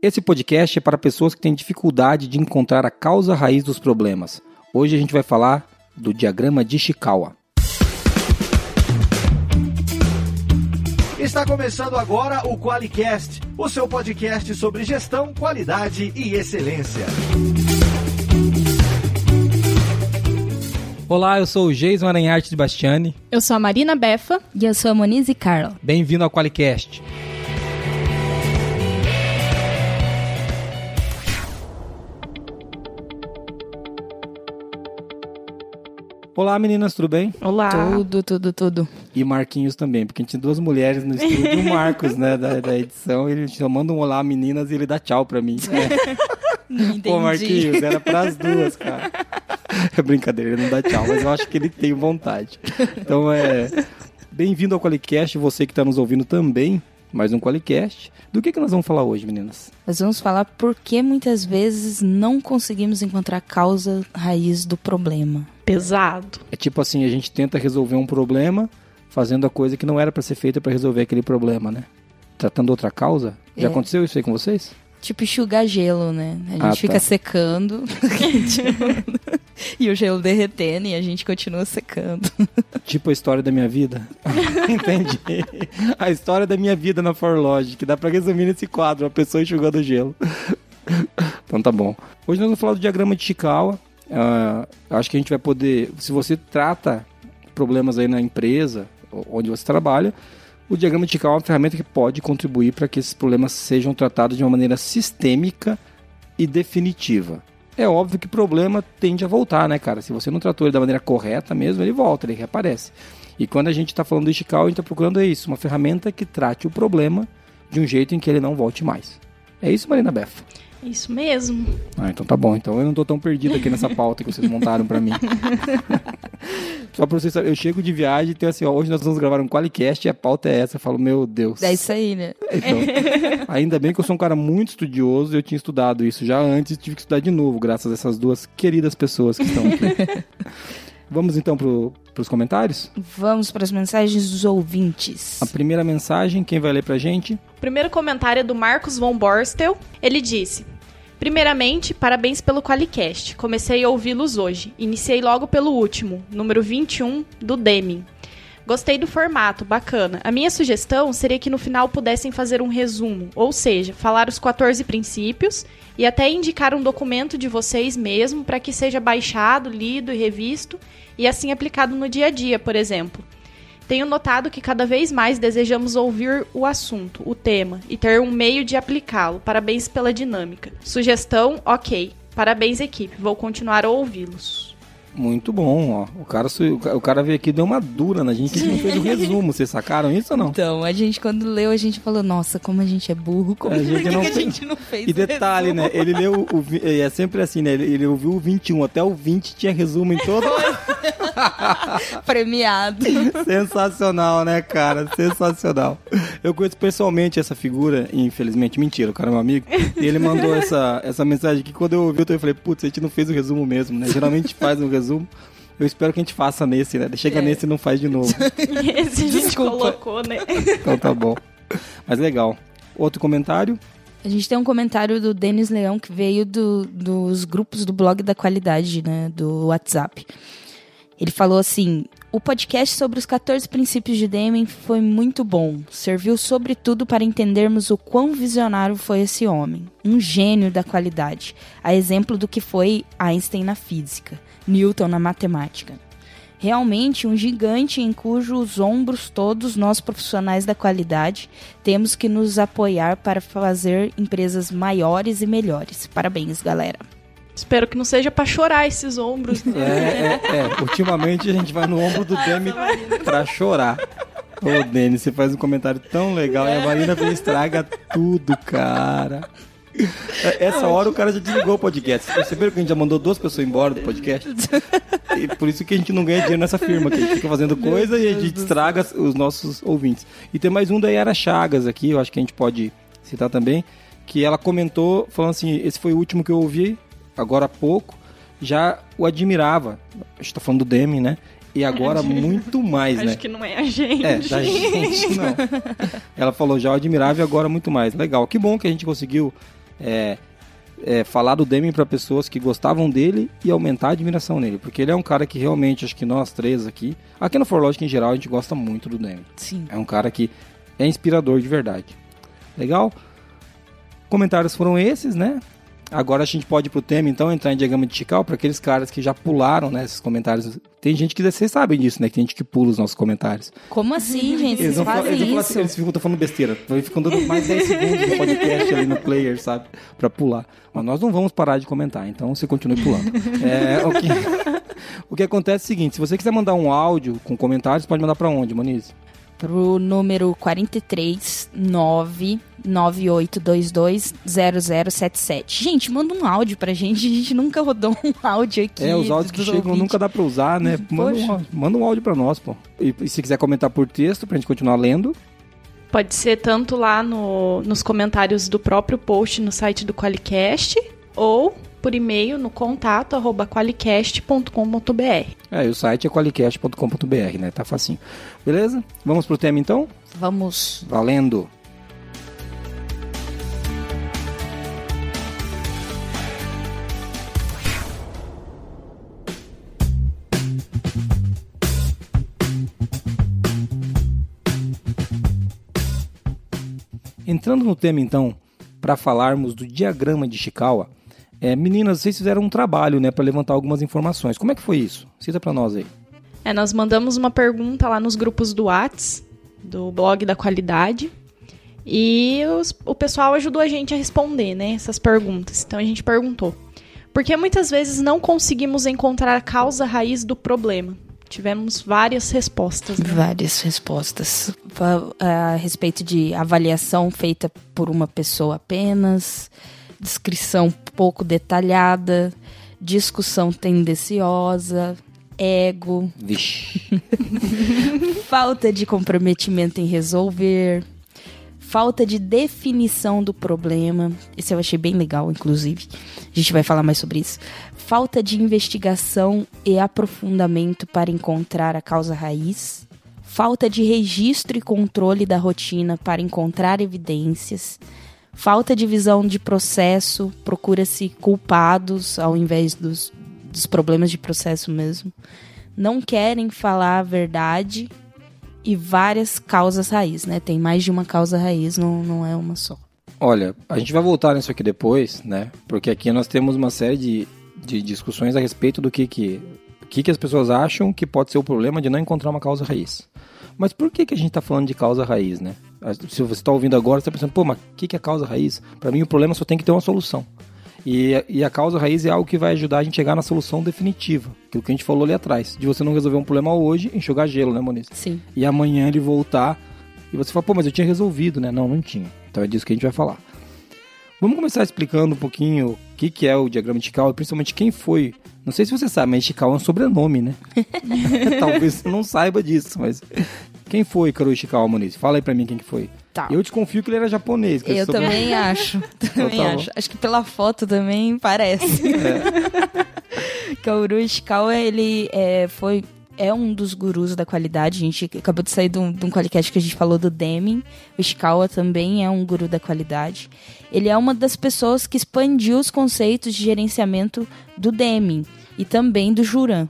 Esse podcast é para pessoas que têm dificuldade de encontrar a causa raiz dos problemas. Hoje a gente vai falar do diagrama de Ishikawa. Está começando agora o QualiCast, o seu podcast sobre gestão, qualidade e excelência. Olá, eu sou o Geison Aranharte de Bastiani. Eu sou a Marina Befa. E eu sou a Monize Carla. Bem-vindo ao QualiCast. Olá meninas, tudo bem? Olá. Tudo, tudo, tudo. E Marquinhos também, porque a gente tem duas mulheres no estúdio, o Marcos, né, da, da edição, ele só manda um olá meninas e ele dá tchau pra mim. Entendi. Pô, Marquinhos, era pras duas, cara. É brincadeira, ele não dá tchau, mas eu acho que ele tem vontade. Então é. Bem-vindo ao Qualicast, você que está nos ouvindo também, mais um Qualicast. Do que, que nós vamos falar hoje, meninas? Nós vamos falar por que muitas vezes não conseguimos encontrar a causa raiz do problema. Pesado. É tipo assim, a gente tenta resolver um problema fazendo a coisa que não era para ser feita para resolver aquele problema, né? Tratando outra causa. Já É. aconteceu isso aí com vocês? Tipo enxugar gelo, né? A gente Ah, tá. fica secando e o gelo derretendo e a gente continua secando. Tipo a história da minha vida. Entendi. A história da minha vida na ForLogic, que dá pra resumir nesse quadro, uma pessoa enxugando gelo. Então tá bom. Hoje nós vamos falar do diagrama de Chikawa. Ah, acho que a gente vai poder, se você trata problemas aí na empresa, o- onde você trabalha, o diagrama de Chikawa é uma ferramenta que pode contribuir para que esses problemas sejam tratados de uma maneira sistêmica e definitiva. É óbvio que problema tende a voltar, né, cara? Se você não tratou ele da maneira correta mesmo, ele volta, ele reaparece. E quando a gente está falando do Ishikawa, a gente está procurando isso, uma ferramenta que trate o problema de um jeito em que ele não volte mais. É isso, Marina Beff? Isso mesmo. Ah, então tá bom. Então eu não tô tão perdido aqui nessa pauta que vocês montaram pra mim. Só pra vocês saberem, eu chego de viagem e tenho assim, ó, hoje nós vamos gravar um Qualicast e a pauta é essa. Eu falo, meu Deus. É isso aí, né? Então, ainda bem que eu sou um cara muito estudioso, eu tinha estudado isso já antes e tive que estudar de novo, graças a essas duas queridas pessoas que estão aqui. Vamos então pro, pros comentários? Vamos para as mensagens dos ouvintes. A primeira mensagem, quem vai ler pra gente? O primeiro comentário é do Marcos von Borstel. Ele disse: Primeiramente, parabéns pelo Qualicast. Comecei a ouvi-los hoje. Iniciei logo pelo último, número 21, do Deming. Gostei do formato, bacana. A minha sugestão seria que no final pudessem fazer um resumo, ou seja, falar os 14 princípios e até indicar um documento de vocês mesmo para que seja baixado, lido e revisto e assim aplicado no dia a dia, por exemplo. Tenho notado que cada vez mais desejamos ouvir o assunto, o tema, e ter um meio de aplicá-lo. Parabéns pela dinâmica. Sugestão, ok. Parabéns, equipe. Vou continuar a ouvi-los. Muito bom, ó. O cara, o ca- o cara veio aqui e deu uma dura na gente que a gente não fez o resumo. Vocês sacaram isso ou não? Então, a gente, quando leu, a gente falou, nossa, como a gente é burro, como A gente não que a fez- gente não fez E detalhe, resumo? né? Ele leu o. É sempre assim, né? Ele, ele ouviu o 21, até o 20 tinha resumo em todo. Premiado. Sensacional, né, cara? Sensacional. Eu conheço pessoalmente essa figura, infelizmente, mentira, o cara é meu amigo. E ele mandou essa, essa mensagem aqui. Quando eu ouvi, eu falei, putz, a gente não fez o resumo mesmo, né? Geralmente faz um resumo. Eu espero que a gente faça nesse, né? Chega É. nesse e não faz de novo. Esse a gente Desculpa. colocou, né? Então tá bom. Mas legal. Outro comentário? A gente tem um comentário do Denis Leão que veio do- dos grupos do blog da qualidade, né? Do WhatsApp. Ele falou assim: o podcast sobre os 14 princípios de Deming foi muito bom. Serviu sobretudo para entendermos o quão visionário foi esse homem. Um gênio da qualidade. A exemplo do que foi Einstein na física, Newton na matemática. Realmente um gigante em cujos ombros todos nós profissionais da qualidade temos que nos apoiar para fazer empresas maiores e melhores. Parabéns, galera. Espero que não seja pra chorar esses ombros. É, né? é, é. Ultimamente a gente vai no ombro do Demi pra chorar. Ô, Denis, você faz um comentário tão legal e a Marina vem e estraga tudo, cara. Essa hora o cara já desligou o podcast. Vocês perceberam que a gente já mandou duas pessoas embora do podcast? E por isso que a gente não ganha dinheiro nessa firma, que a gente fica fazendo coisa e a gente estraga os nossos ouvintes. E tem mais um da Yara Chagas aqui, eu acho que a gente pode citar também, que ela comentou, falando assim, esse foi o último que eu ouvi, agora há pouco, já o admirava. A gente tá falando do Demi, né? E agora muito mais, Acho né? que não é a gente. É, da gente não. Ela falou já o admirável e agora muito mais. Legal. Que bom que a gente conseguiu é, é, falar do Deming para pessoas que gostavam dele e aumentar a admiração nele, porque ele é um cara que realmente, acho que nós três aqui, aqui no Forlogic em geral, a gente gosta muito do Deming. Sim. É um cara que é inspirador de verdade. Legal? Comentários foram esses, né? Agora a gente pode ir pro tema, então, entrar em diagrama de Chical para aqueles caras que já pularam, né, esses comentários. Tem gente que vocês sabem disso, né? Que tem gente que pula os nossos comentários. Como assim, gente? Eles, não fazem eles, não falam isso? assim, eles ficam falando besteira. Eles ficam dando mais 10 segundos no podcast ali no player, sabe? Pra pular. Mas nós não vamos parar de comentar, então você continue pulando. É, o, que, o que acontece é o seguinte: se você quiser mandar um áudio com comentários, pode mandar pra onde, Moniz? Pro número 43 998220077. Gente, manda um áudio pra gente. A gente nunca rodou um áudio aqui. É, os áudios que chegam ouvintes. nunca dá pra usar, né? Manda um, manda um áudio pra nós, pô. E, e se quiser comentar por texto, pra gente continuar lendo, Pode ser tanto lá no- nos comentários do próprio post no site do Qualicast ou por e-mail no contato arroba qualicast.com.br. é, e o site é qualicast.com.br, né? Tá facinho. Beleza? Vamos pro tema então? Vamos. Valendo! Entrando no tema então, para falarmos do diagrama de Chikawa, é, meninas, vocês fizeram um trabalho, né, para levantar algumas informações. Como é que foi isso? Cita para nós aí. É, nós mandamos uma pergunta lá nos grupos do Whats, do blog da qualidade. E os- o pessoal ajudou a gente a responder, né, essas perguntas. Então a gente perguntou: por que muitas vezes não conseguimos encontrar a causa raiz do problema? Tivemos várias respostas. Né? Várias respostas a respeito de avaliação feita por uma pessoa apenas, descrição pouco detalhada, discussão tendenciosa, ego, Vixe. falta de comprometimento em resolver, falta de definição do problema. Esse eu achei bem legal, inclusive. A gente vai falar mais sobre isso. Falta de investigação e aprofundamento para encontrar a causa raiz. Falta de registro e controle da rotina para encontrar evidências. Falta de visão de processo, procura-se culpados ao invés dos, dos problemas de processo mesmo. Não querem falar a verdade e várias causas raiz, né? Tem mais de uma causa raiz, não, não é uma só. Olha, a gente vai voltar nisso aqui depois, né? Porque aqui nós temos uma série de, de discussões a respeito do que que, que que as pessoas acham que pode ser o problema de não encontrar uma causa raiz. Mas por que que a gente está falando de causa raiz, né? Se você está ouvindo agora, você está pensando, pô, mas o que que é causa raiz? Para mim o problema só tem que ter uma solução. E, e a causa raiz é algo que vai ajudar a gente a chegar na solução definitiva. Aquilo que a gente falou ali atrás. De você não resolver um problema hoje, enxugar gelo, né, Moniz? Sim. e amanhã ele voltar e você fala, pô, mas eu tinha resolvido, né? Não, não tinha. Então é disso que a gente vai falar. Vamos começar explicando um pouquinho o que, que é o diagrama de Chicago e principalmente quem foi. Não sei se você sabe, mas Chicago é um sobrenome, né? Talvez você não saiba disso, mas quem foi Karui Chicago Muniz? Fala aí pra mim quem que foi. Tá. Eu desconfio que ele era japonês. Eu também acho. Também tá bom. acho. Acho que pela foto também parece. Kaoru Ishikawa, ele é, foi, é um dos gurus da qualidade. A gente acabou de sair de um, de um qualicast que a gente falou do Deming. O Ishikawa também é um guru da qualidade. Ele é uma das pessoas que expandiu os conceitos de gerenciamento do Deming e também do Juran.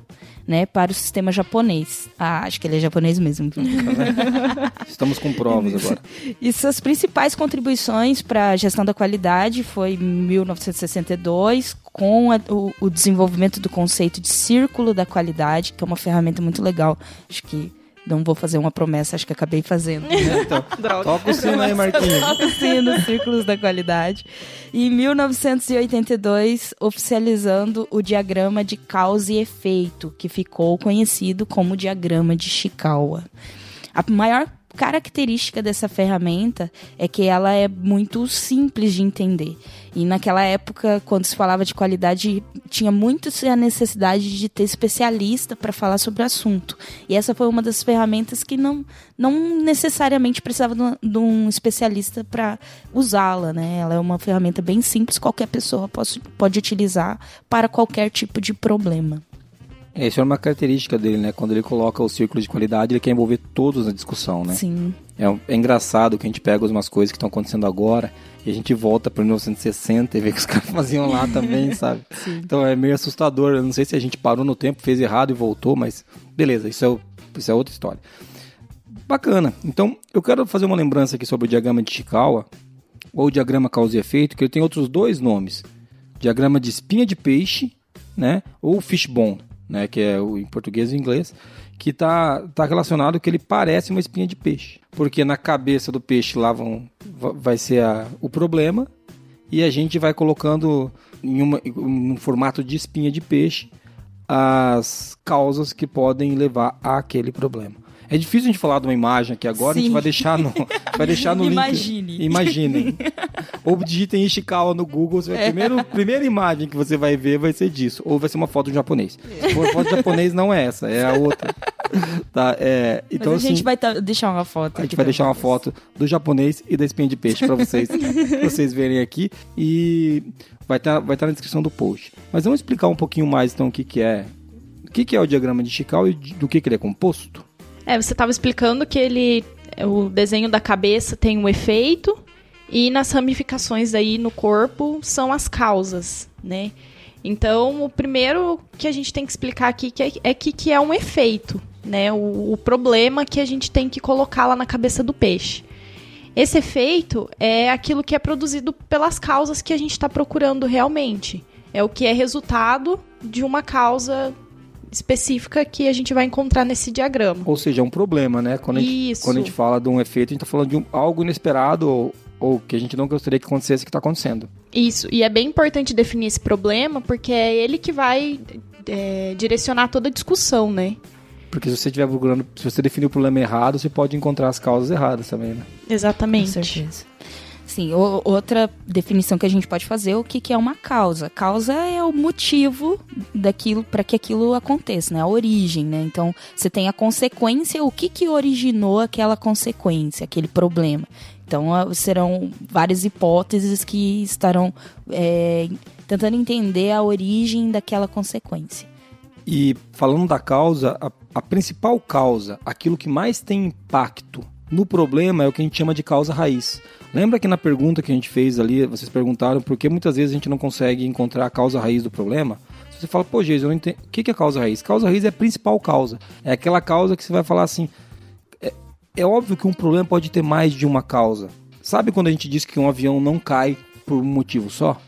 Né, para o sistema japonês. Ah, acho que ele é japonês mesmo. Estamos com provas agora. E suas principais contribuições para a gestão da qualidade foi em 1962, com a- o, o desenvolvimento do conceito de círculo da qualidade, que é uma ferramenta muito legal. Acho que não vou fazer uma promessa, acho que acabei fazendo. Então, toca o sino aí, Marquinhos. Toca o sino, Círculos da Qualidade. E em 1982, oficializando o diagrama de causa e efeito, que ficou conhecido como diagrama de Chikawa. A maior característica dessa ferramenta é que ela é muito simples de entender. E naquela época, quando se falava de qualidade, tinha muito a necessidade de ter especialista para falar sobre o assunto. E essa foi uma das ferramentas que não, não necessariamente precisava de um, especialista para usá-la. Né? Ela é uma ferramenta bem simples, qualquer pessoa pode utilizar para qualquer tipo de problema. Essa é uma característica dele, né? Quando ele coloca o círculo de qualidade, ele quer envolver todos na discussão, né? Sim. É, é engraçado que a gente pega umas coisas que estão acontecendo agora E a gente volta para 1960 e vê que os caras faziam lá também, sabe? Então é meio assustador. Eu não sei se a gente parou no tempo, fez errado e voltou, mas beleza, isso é, isso é outra história. Bacana. Então, eu quero fazer uma lembrança aqui sobre o diagrama de Chikawa, ou diagrama causa e efeito, que ele tem outros dois nomes. Diagrama de espinha de peixe, né? Ou fishbone, né? Que é o, em português e inglês. Que está tá relacionado que ele parece uma espinha de peixe. Porque na cabeça do peixe lá vão, vai ser a, o problema. E a gente vai colocando em, uma, um formato de espinha de peixe as causas que podem levar àquele problema. É difícil a gente falar de uma imagem aqui agora, a gente Sim. vai deixar no, vai deixar no Imagine. link. Imaginem. Ou digitem Ishikawa no Google, você vai, primeiro, primeira imagem que você vai ver vai ser disso. Ou vai ser uma foto de um japonês. For foto de japonês, não é essa, é a outra. Tá, é, então, Mas a gente assim, vai tá- deixar uma foto. a gente vai deixar uma foto do japonês e da espinha de peixe para vocês, pra vocês verem aqui. E vai estar vai tá na descrição do post. Mas vamos explicar um pouquinho mais então o que, que é. O que, que é o diagrama de Ishikawa e do que, que ele é composto? É, você estava explicando que ele, o desenho da cabeça tem um efeito e nas ramificações aí no corpo são as causas, né? Então, o primeiro que a gente tem que explicar aqui que é, é que, que é um efeito, né? O, o problema que a gente tem que colocar lá na cabeça do peixe. Esse efeito é aquilo que é produzido pelas causas que a gente está procurando realmente. É o que é resultado de uma causa específica que a gente vai encontrar nesse diagrama. Ou seja, é um problema, né? Quando a gente, Isso. quando a gente fala de um efeito, a gente está falando de um- algo inesperado ou, ou que a gente não gostaria que acontecesse que está acontecendo. Isso, e é bem importante definir esse problema, porque é ele que vai é, direcionar toda a discussão, né? Porque se você estiver procurando, se você definir o problema errado, você pode encontrar as causas erradas também, né? Com Exatamente. certeza. Sim, o- outra definição que a gente pode fazer é o que, que é uma causa. Causa é o motivo daquilo para que aquilo aconteça, né? A origem, né? Então, você tem a consequência, o que, que originou aquela consequência, aquele problema. Então, serão várias hipóteses que estarão é, tentando entender a origem daquela consequência. E falando da causa, a, a principal causa, aquilo que mais tem impacto no problema é o que a gente chama de causa raiz. Lembra que na pergunta que a gente fez ali, vocês perguntaram por que muitas vezes a gente não consegue encontrar a causa raiz do problema? Você fala, pô, Jesus, eu não entendo. O que é causa raiz? Causa raiz é a principal causa. É aquela causa que você vai falar assim. É, é óbvio que um problema pode ter mais de uma causa. Sabe quando a gente diz que um avião não cai por um motivo só?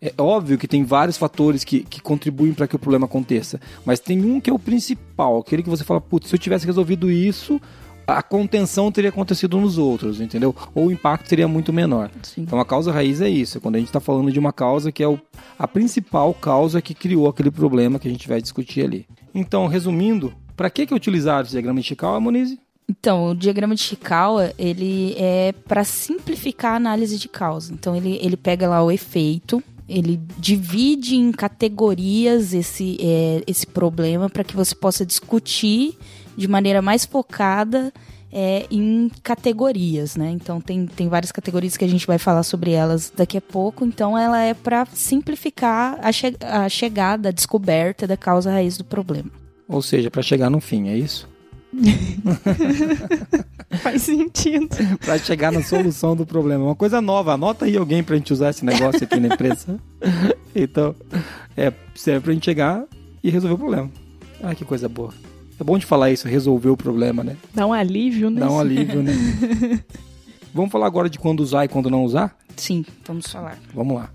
É óbvio que tem vários fatores que, que contribuem para que o problema aconteça, mas tem um que é o principal, aquele que você fala, putz, se eu tivesse resolvido isso, a contenção teria acontecido nos outros, entendeu? Ou o impacto seria muito menor. Sim. Então a causa raiz é isso, é quando a gente está falando de uma causa que é o, a principal causa que criou aquele problema que a gente vai discutir ali. Então, resumindo, para que, que utilizar esse diagrama de Chicago, Monize? Então, o diagrama de Chikawa, ele é para simplificar a análise de causa. Então, ele, ele pega lá o efeito, ele divide em categorias esse, é, esse problema para que você possa discutir de maneira mais focada é, em categorias, né? Então, tem, tem várias categorias que a gente vai falar sobre elas daqui a pouco. Então, ela é para simplificar a, che a chegada, a descoberta da causa raiz do problema. Ou seja, para chegar no fim, é isso? Faz sentido. Pra chegar na solução do problema. Uma coisa nova. Anota aí alguém pra gente usar esse negócio aqui na empresa. Então, é, serve pra gente chegar e resolver o problema. Ah, que coisa boa. É bom de falar isso, resolver o problema, né? Dá um alívio, né? Dá um alívio, né? Vamos falar agora de quando usar e quando não usar? Sim, vamos falar. Vamos lá.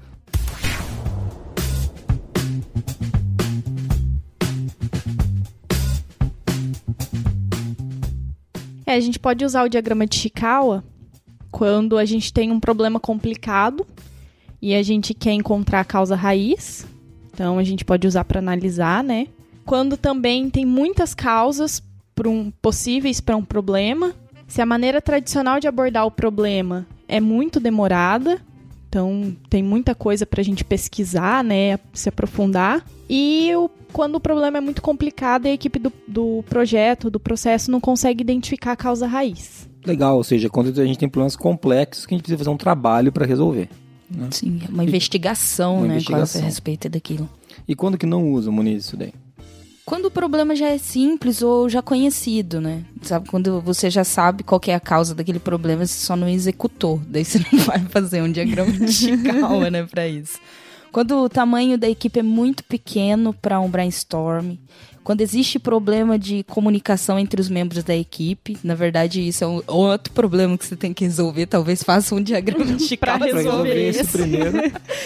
É, a gente pode usar o diagrama de Chikawa quando a gente tem um problema complicado e a gente quer encontrar a causa raiz. Então a gente pode usar para analisar, né? Quando também tem muitas causas pra um, possíveis para um problema. Se a maneira tradicional de abordar o problema é muito demorada, então tem muita coisa para a gente pesquisar, né? Se aprofundar. E o, quando o problema é muito complicado e a equipe do, do projeto, do processo, não consegue identificar a causa raiz. Legal, ou seja, quando a gente tem problemas complexos que a gente precisa fazer um trabalho pra resolver. Sim, é uma investigação, Uma né, investigação. a respeito daquilo. E quando que não usa, Muniz, isso daí? Quando o problema já é simples ou já conhecido, né? Sabe, quando você já sabe qual é a causa daquele problema, você só não executou. Daí você não vai fazer um diagrama de Chikawa, né, pra isso. Quando o tamanho da equipe é muito pequeno para um brainstorm, quando existe problema de comunicação entre os membros da equipe, na verdade isso é um outro problema que você tem que resolver, talvez faça um diagrama de Pra resolver esse isso. primeiro.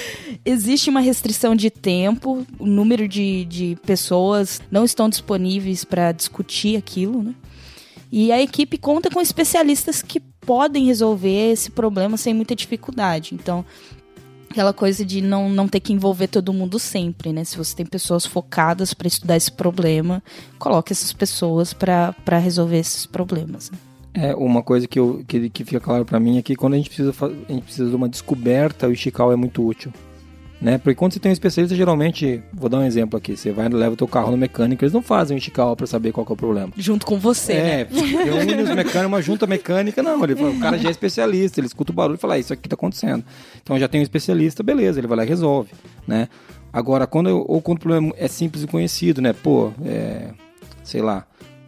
Existe uma restrição de tempo, o número de, de pessoas não estão disponíveis para discutir aquilo, né? E a equipe conta com especialistas que podem resolver esse problema sem muita dificuldade. Então, aquela coisa de não, não ter que envolver todo mundo sempre, né? Se você tem pessoas focadas para estudar esse problema, coloque essas pessoas para resolver esses problemas. né? É, uma coisa que, eu, que, que fica claro pra mim é que quando a gente precisa, a gente precisa de uma descoberta, o Ishikawa é muito útil. Né? Porque quando você tem um especialista, geralmente, vou dar um exemplo aqui, você vai e leva o teu carro no mecânico, eles não fazem o Ishikawa pra saber qual é o problema. Junto com você, né? É, reúne os mecânicos, uma junta mecânica, não, ele o cara já é especialista, ele escuta o barulho e fala, ah, isso aqui tá acontecendo. Então já tem um especialista, beleza, ele vai lá e resolve, né? Agora, quando, eu- ou quando o problema é simples e conhecido, né? Pô, é, sei lá,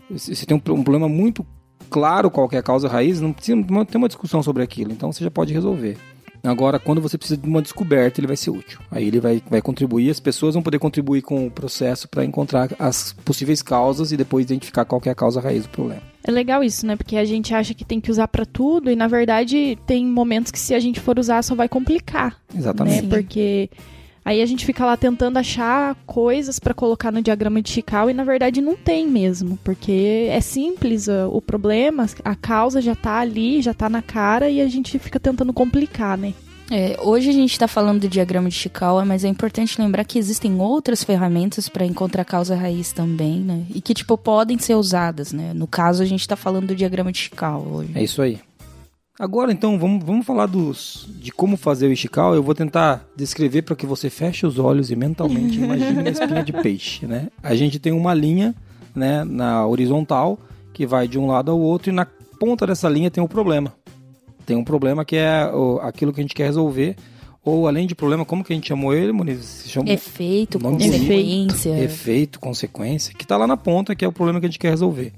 você tem um, um problema muito claro qual que é a causa raiz, não precisa não ter uma discussão sobre aquilo, então você já pode resolver. Agora, quando você precisa de uma descoberta, ele vai ser útil. Aí ele vai, vai contribuir, as pessoas vão poder contribuir com o processo para encontrar as possíveis causas e depois identificar qual é a causa raiz do problema. É legal isso, né? Porque a gente acha que tem que usar pra tudo e na verdade tem momentos que se a gente for usar só vai complicar, Exatamente. né? Porque aí a gente fica lá tentando achar coisas pra colocar no diagrama de Chicago e na verdade não tem mesmo, porque é simples uh, o problema, a causa já tá ali, já tá na cara e a gente fica tentando complicar, né? É, hoje a gente está falando do diagrama de Chikawa, mas é importante lembrar que existem outras ferramentas para encontrar a causa raiz também, né? E que, tipo, podem ser usadas, né? No caso, a gente está falando do diagrama de Chikawa hoje. É isso aí. Agora então vamos, vamos falar dos, de como fazer o Ishikawa. Eu vou tentar descrever para que você feche os olhos e mentalmente imagine a espinha de peixe, né? A gente tem uma linha, né, na horizontal que vai de um lado ao outro e na ponta dessa linha tem um problema. Tem um problema que é o- aquilo que a gente quer resolver. Ou além de problema, como que a gente chamou ele, Muniz? Se chama Efeito, consequência. efeito, consequência, que está lá na ponta, que é o problema que a gente quer resolver.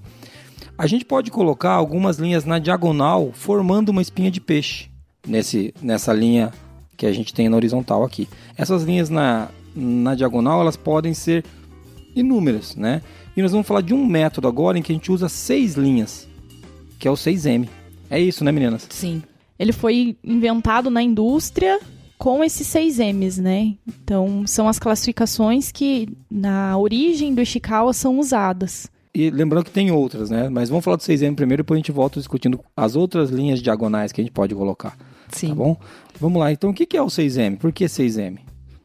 A gente pode colocar algumas linhas na diagonal, formando uma espinha de peixe nesse, nessa linha que a gente tem na horizontal aqui. Essas linhas na, na diagonal, elas podem ser inúmeras, né? E nós vamos falar de um método agora em que a gente usa seis linhas, que é o 6M. É isso, né, meninas? Sim. Ele foi inventado na indústria com esses seis M's, né? Então, são as classificações que na origem do Ishikawa são usadas. E lembrando que tem outras, né? Mas vamos falar do 6M primeiro, depois a gente volta discutindo as outras linhas diagonais que a gente pode colocar. Sim. Tá bom? Vamos lá. Então, o que que é o 6M? Por que 6M?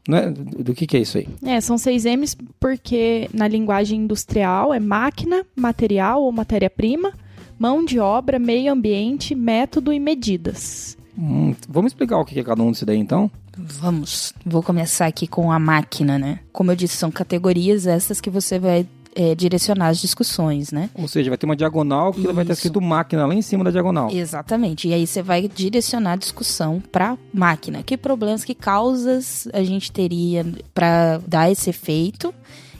Não é- do que, que é isso aí? É, são seis M's porque na linguagem industrial é máquina, material ou matéria-prima, mão de obra, meio ambiente, método e medidas. Hum, vamos explicar o que que é cada um disso daí, então? Vamos. Vou começar aqui com a máquina, né? Como eu disse, são categorias essas que você vai é, direcionar as discussões, né? Ou seja, vai ter uma diagonal que vai Isso. escrito máquina lá em cima da diagonal. Exatamente. E aí você vai direcionar a discussão para máquina. Que problemas, que causas a gente teria para dar esse efeito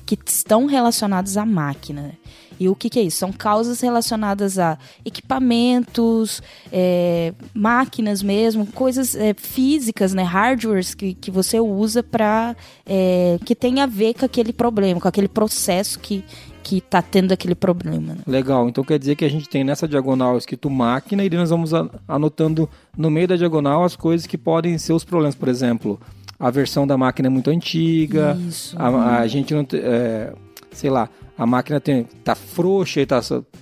que estão relacionados à máquina? E o que, que é isso? São causas relacionadas a equipamentos, é, máquinas mesmo, coisas é, físicas, né, hardwares que, que você usa para que tem a ver com aquele problema, com aquele processo que que tá tendo aquele problema. Né? Legal, então quer dizer que a gente tem nessa diagonal escrito máquina e nós vamos anotando no meio da diagonal as coisas que podem ser os problemas. Por exemplo, a versão da máquina é muito antiga, Isso. a, a gente não. é, sei lá, a máquina tem, tá frouxa e tá.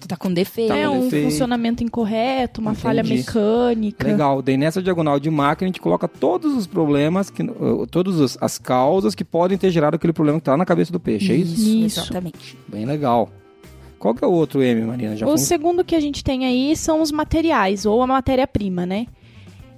Tá com defeito. Tá é com um defeito. funcionamento incorreto, uma Entendi. falha mecânica. Legal, daí nessa diagonal de máquina a gente coloca todos os problemas, que, uh, todas as- as causas que podem ter gerado aquele problema que tá na cabeça do peixe, é isso? Isso. Exatamente. Bem legal. Qual que é o outro M, Marina? Já o fomos- segundo que a gente tem aí são os materiais, ou a matéria-prima, né?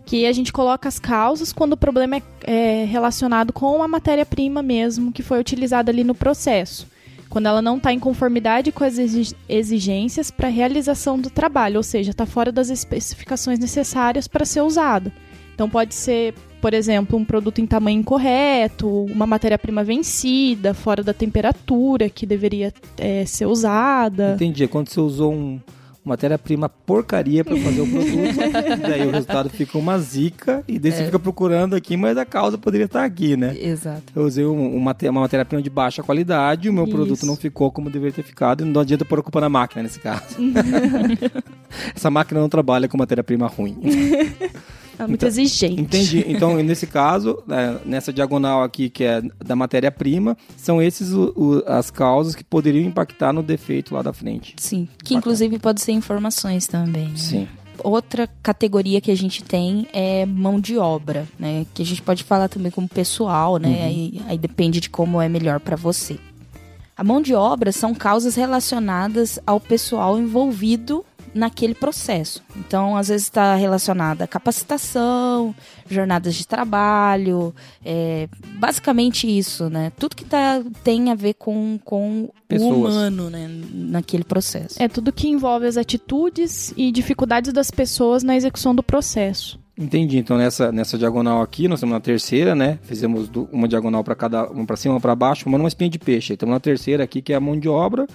Que a gente coloca as causas quando o problema é, é relacionado com a matéria-prima mesmo que foi utilizada ali no processo. Quando ela não está em conformidade com as exi- exigências para realização do trabalho, ou seja, está fora das especificações necessárias para ser usada. Então pode ser por exemplo, um produto em tamanho incorreto, uma matéria-prima vencida, fora da temperatura que deveria é, ser usada. Entendi. É quando você usou um matéria-prima porcaria para fazer o produto, daí o resultado fica uma zica e daí você fica procurando aqui, mas a causa poderia estar aqui, né? Exato. Eu usei um, uma, uma matéria-prima de baixa qualidade, o meu Isso. produto não ficou como deveria ter ficado, e não adianta pôr a culpa na máquina nesse caso. Essa máquina não trabalha com matéria-prima ruim. É muito exigente. Entendi. Então, nesse caso, é, nessa diagonal aqui, que é da matéria-prima, são esses o- o- as causas que poderiam impactar no defeito lá da frente. Sim. Que inclusive pode ser informações também. né? Sim. Outra categoria que a gente tem é mão de obra, né? Que a gente pode falar também como pessoal, né? Aí, aí depende de como é melhor para você. A mão de obra são causas relacionadas ao pessoal envolvido naquele processo. Então, às vezes está relacionada a capacitação, jornadas de trabalho, é, basicamente isso, né? Tudo que tá, tem a ver com, com o humano, né? Naquele processo. É tudo que envolve as atitudes e dificuldades das pessoas na execução do processo. Entendi. Então, nessa, nessa diagonal aqui, nós estamos na terceira, né? Fizemos uma diagonal para cada, uma para cima, uma para baixo, uma numa espinha de peixe. Estamos na terceira aqui, que é a mão de obra.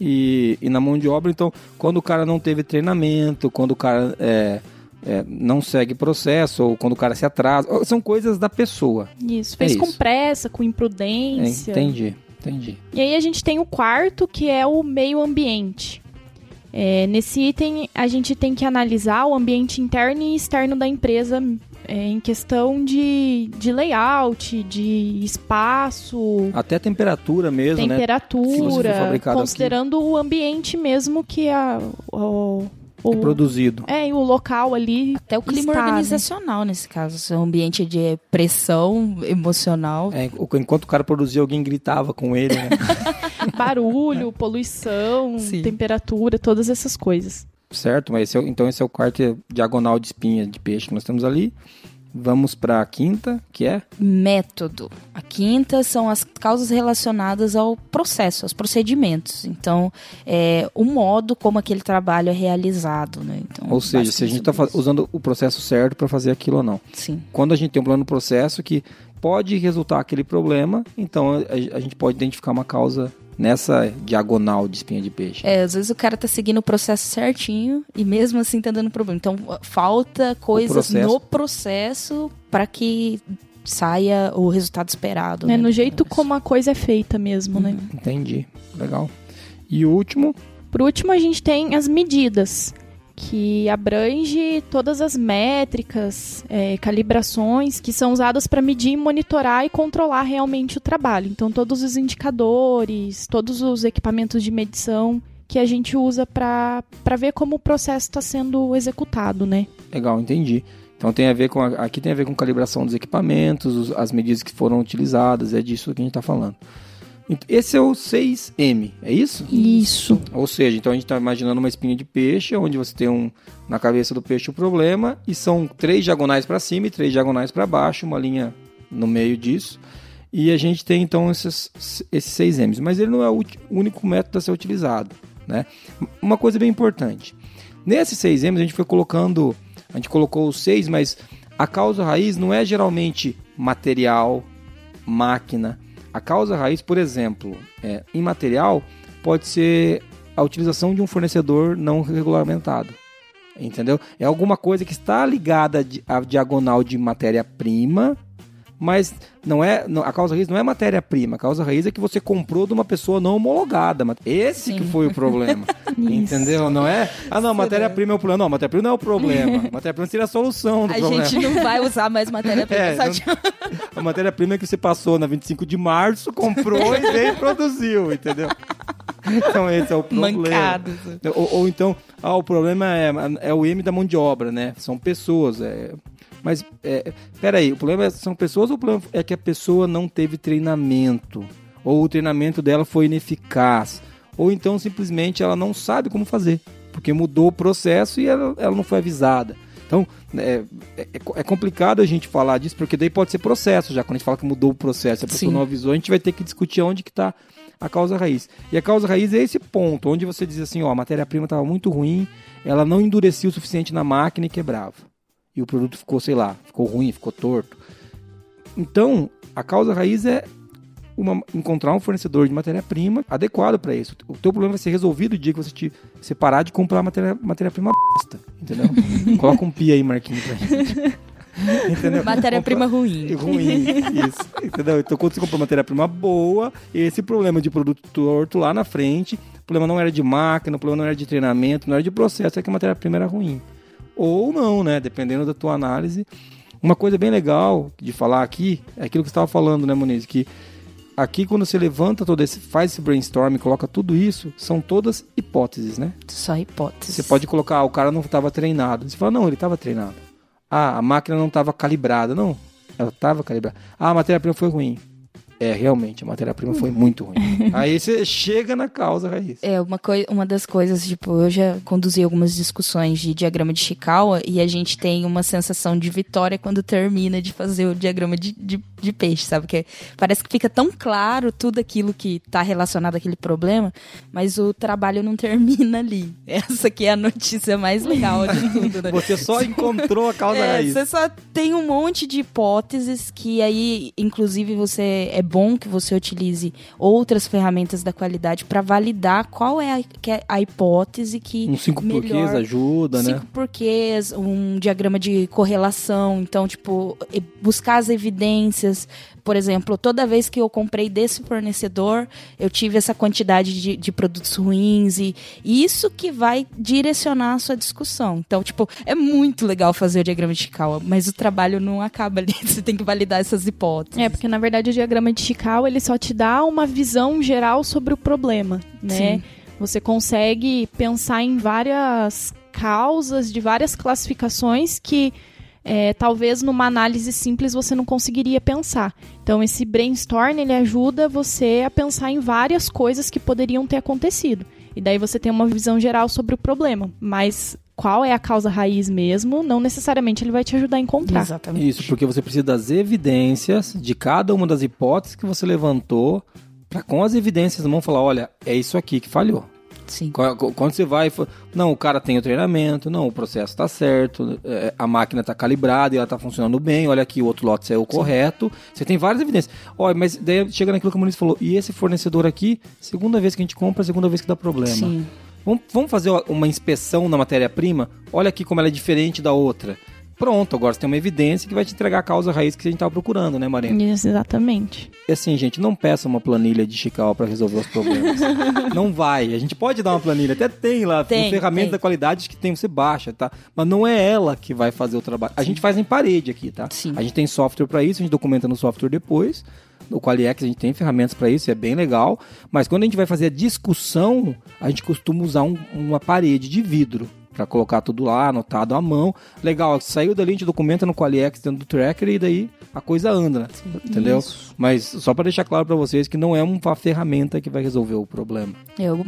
E, e na mão de obra, então, quando o cara não teve treinamento, quando o cara é, é, não segue processo, ou quando o cara se atrasa, são coisas da pessoa. Isso. Fez É com isso. pressa, com É, imprudência. entendi, entendi. E aí a gente tem o quarto, que é o meio ambiente. É, nesse item, a gente tem que analisar o ambiente interno e externo da empresa é, em questão de, de layout, de espaço, Até a temperatura mesmo, né? Se você for temperatura, considerando o ambiente mesmo que a, o, o- É produzido. é, e o local ali. Até o clima está, né? organizacional nesse caso. É um ambiente de pressão emocional. É, enquanto o cara produzia, alguém gritava com ele, né? Barulho, poluição, Sim. temperatura, todas essas coisas. Certo? Mas esse é o- então esse é o quarto diagonal de espinha de peixe que nós temos ali. Vamos para a quinta, que é Método. A quinta são as causas relacionadas ao processo, aos procedimentos. Então, é o modo como aquele trabalho é realizado, né? Então, Ou seja, se a gente está usando o processo certo para fazer aquilo ou não. Sim. Quando a gente tem um plano processo que pode resultar aquele problema, então a, a gente pode identificar uma causa nessa diagonal de espinha de peixe. É, às vezes o cara tá seguindo o processo certinho e mesmo assim tá dando problema. Então, falta coisas processo. no processo para que saia o resultado esperado. né? né? No jeito como a coisa é feita mesmo, né? Entendi. Legal. E o último, Por último, a gente tem as medidas, que abrange todas as métricas, é, calibrações que são usadas para medir, monitorar e controlar realmente o trabalho. Então, todos os indicadores, todos os equipamentos de medição que a gente usa para ver como o processo está sendo executado, né? legal, entendi. Então tem a ver com aqui tem a ver com calibração dos equipamentos, os- as medidas que foram utilizadas, é disso que a gente está falando. Ent- Esse é o 6M, é isso? Isso. Ou seja, então a gente está imaginando uma espinha de peixe, onde você tem um na cabeça do peixe o problema, e são três diagonais para cima e três diagonais para baixo, uma linha no meio disso. E a gente tem então esses, esses seis M's, mas ele não é o único método a ser utilizado. Né? Uma coisa bem importante: nesses seis M's a gente foi colocando, a gente colocou os seis, mas a causa raiz não é geralmente material, máquina. A causa raiz, por exemplo, é, em material, pode ser a utilização de um fornecedor não regulamentado. Entendeu? É alguma coisa que está ligada à diagonal de matéria-prima, mas não é a causa raiz não é matéria-prima. A causa raiz é que você comprou de uma pessoa não homologada. Esse que foi o problema. entendeu? Não é? Ah, não, matéria-prima é o problema. Não, matéria-prima não é o problema. Matéria-prima seria a solução do A problema. gente não vai usar mais matéria-prima. É, não- de- A matéria-prima é que você passou na 25 de março, comprou e veio e produziu, entendeu? Então esse é o problema. Ou, ou então, ah, o problema é, é o M da mão de obra, né? São pessoas. É... Mas, é, peraí, o problema é- são pessoas ou o problema é que a pessoa não teve treinamento? Ou o treinamento dela foi ineficaz? Ou então, simplesmente, ela não sabe como fazer, porque mudou o processo e ela, ela não foi avisada. Então, é, é, é complicado a gente falar disso, porque daí pode ser processo já. Quando a gente fala que mudou o processo, a pessoa Sim. não avisou, a gente vai ter que discutir onde que está a causa raiz. E a causa raiz é esse ponto, onde você diz assim, ó, a matéria-prima estava muito ruim, ela não endurecia o suficiente na máquina e quebrava. E o produto ficou, sei lá, ficou ruim, ficou torto. Então, a causa raiz é uma, encontrar um fornecedor de matéria-prima adequado para isso. O teu problema vai ser resolvido o dia que você, te, você parar de comprar matéria-prima matéria bosta, entendeu? Coloca um pi aí, Marquinhos, pra gente. Entendeu? Matéria-prima ruim. Ruim, isso. Entendeu? Então, quando você compra matéria-prima boa, esse problema de produto torto lá na frente, o problema não era de máquina, o problema não era de treinamento, não era de processo, é que a matéria-prima era ruim. Ou não, né? Dependendo da tua análise. Uma coisa bem legal de falar aqui é aquilo que você estava falando, né, Moniz? Que aqui quando você levanta todo esse, faz esse brainstorm, coloca tudo isso, são todas hipóteses, né? Só hipóteses. Você pode colocar, ah, o cara não estava treinado. Você fala, não, ele estava treinado. Ah, a máquina não estava calibrada. Não, ela estava calibrada. Ah, a matéria-prima foi ruim. É, realmente, a matéria-prima foi muito ruim. Aí você chega na causa raiz. É, uma, coi uma das coisas, tipo, eu já conduzi algumas discussões de diagrama de Chikawa e a gente tem uma sensação de vitória quando termina de fazer o diagrama de, de, de peixe, sabe? Porque parece que fica tão claro tudo aquilo que está relacionado àquele problema, mas o trabalho não termina ali. Essa aqui é a notícia mais legal de tudo, né? Você só encontrou a causa é, raiz. Você só tem um monte de hipóteses que aí, inclusive, você é bom que você utilize outras ferramentas da qualidade para validar qual é a, é a, hipótese que. Um cinco melhor, porquês ajuda, cinco né? Cinco porquês, um diagrama de correlação. Então, tipo, buscar as evidências. Por exemplo, toda vez que eu comprei desse fornecedor, eu tive essa quantidade de, de produtos ruins e isso que vai direcionar a sua discussão. Então, tipo, é muito legal fazer o diagrama de Chikawa, mas o trabalho não acaba ali. Você tem que validar essas hipóteses. É, porque na verdade o diagrama de Chikawa ele só te dá uma visão geral sobre o problema, né? Sim. Você consegue pensar em várias causas de várias classificações que é, talvez numa análise simples você não conseguiria pensar. Então esse brainstorm ele ajuda você a pensar em várias coisas que poderiam ter acontecido. E daí você tem uma visão geral sobre o problema. Mas qual é a causa raiz mesmo, não necessariamente ele vai te ajudar a encontrar. Exatamente. Isso, porque você precisa das evidências de cada uma das hipóteses que você levantou, para com as evidências na mão falar, olha, é isso aqui que falhou. Sim. Quando você vai, não, o cara tem o treinamento, não, o processo está certo, é, a máquina está calibrada e ela está funcionando bem, olha aqui, o outro lote saiu Sim. correto. Você tem várias evidências. Olha, mas daí chega naquilo que o Muniz falou, e esse fornecedor aqui, segunda vez que a gente compra, segunda vez que dá problema. Sim. Vamos, vamos fazer uma inspeção na matéria-prima? Olha aqui como ela é diferente da outra. Pronto, agora você tem uma evidência que vai te entregar a causa raiz que a gente estava procurando, né, Marina? exatamente. E assim, gente, não peça uma planilha de Chical para resolver os problemas. não vai. A gente pode dar uma planilha, até tem lá, tem, ferramentas da qualidade que tem, você baixa, tá? Mas não é ela que vai fazer o trabalho. A gente faz em parede aqui, tá? Sim. A gente tem software para isso, a gente documenta no software depois. No Qualiex a gente tem ferramentas para isso, é bem legal. Mas quando a gente vai fazer a discussão, a gente costuma usar um, uma parede de vidro para colocar tudo lá, anotado à mão. Legal, saiu dali, a gente documenta no Qualiex dentro do tracker e daí a coisa anda, entendeu? Isso. Mas só para deixar claro para vocês que não é uma ferramenta que vai resolver o problema.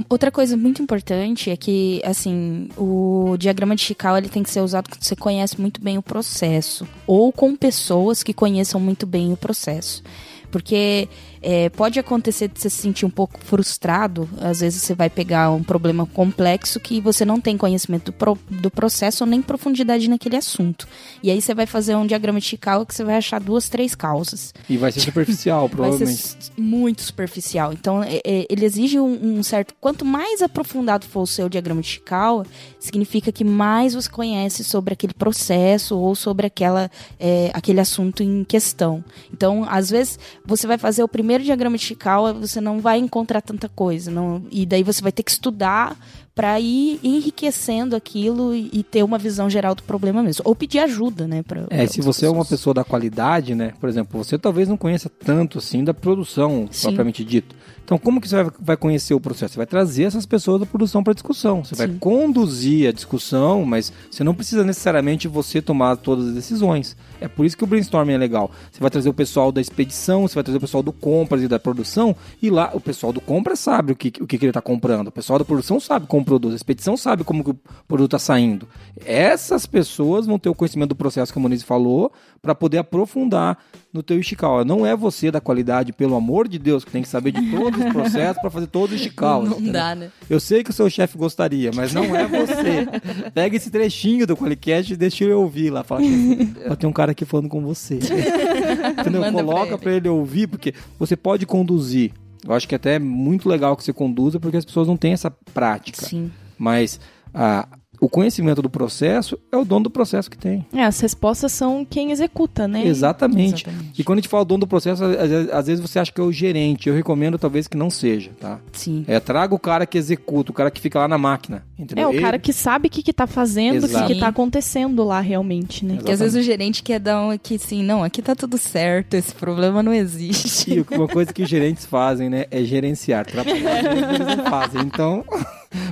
Outra coisa muito importante é que, assim, o diagrama de Chicago ele tem que ser usado quando você conhece muito bem o processo ou com pessoas que conheçam muito bem o processo. Porque é, pode acontecer de você se sentir um pouco frustrado. Às vezes você vai pegar um problema complexo que você não tem conhecimento do, pro, do processo ou nem profundidade naquele assunto. E aí você vai fazer um diagrama de Chicago que você vai achar duas, três causas. E vai ser superficial, provavelmente. Vai ser muito superficial. Então, é, é, ele exige um, um, certo. Quanto mais aprofundado for o seu diagrama de Chicago, significa que mais você conhece sobre aquele processo ou sobre aquela, é, aquele assunto em questão. Então, às vezes, você vai fazer o primeiro primeiro diagrama de Chikawa você não vai encontrar tanta coisa. Não, e daí você vai ter que estudar para ir enriquecendo aquilo e, e, ter uma visão geral do problema mesmo. Ou pedir ajuda, né? Pra, é, se você pessoas. é uma pessoa da qualidade, né? Por exemplo, você talvez não conheça tanto assim da produção Sim. propriamente dito. Então, como que você vai, vai conhecer o processo? Você vai trazer essas pessoas da produção para discussão. Você Sim. vai conduzir a discussão, mas você não precisa necessariamente você tomar todas as decisões. É por isso que o brainstorming é legal. Você vai trazer o pessoal da expedição, você vai trazer o pessoal do compras e da produção, e lá o pessoal do compras sabe o que, o que, ele está comprando, o pessoal da produção sabe como produz, a expedição sabe como o produto está saindo. Essas pessoas vão ter o conhecimento do processo que a Moniz falou para poder aprofundar no teu Ishikawa. Não é você da qualidade, pelo amor de Deus, que tem que saber de todos os processos para fazer todo o Ishikawa. Não dá, né? Eu sei que o seu chefe gostaria, mas não é você. Pega esse trechinho do Qualicast e deixa eu ouvir lá. Fala que tem um cara aqui falando com você. Entendeu? Manda pra Coloca ele. pra ele ouvir, porque você pode conduzir. Eu acho que até é muito legal que você conduza, porque as pessoas não têm essa prática. Sim. Mas ah, o conhecimento do processo é o dono do processo que tem. É, as respostas são quem executa, né? Exatamente. Exatamente. E quando a gente fala dono do processo, às vezes, às vezes você acha que é o gerente. Eu recomendo talvez que não seja, tá? Sim. É, traga o cara que executa, o cara que fica lá na máquina. Entendeu? É, o Ele- cara que sabe o que, que tá fazendo, o que, que tá acontecendo lá realmente, né? Exato. Porque às vezes o gerente quer dar um aqui assim, não, aqui tá tudo certo, esse problema não existe. E uma coisa que os gerentes fazem, né, é gerenciar. Trabalhar eles não fazem. Então,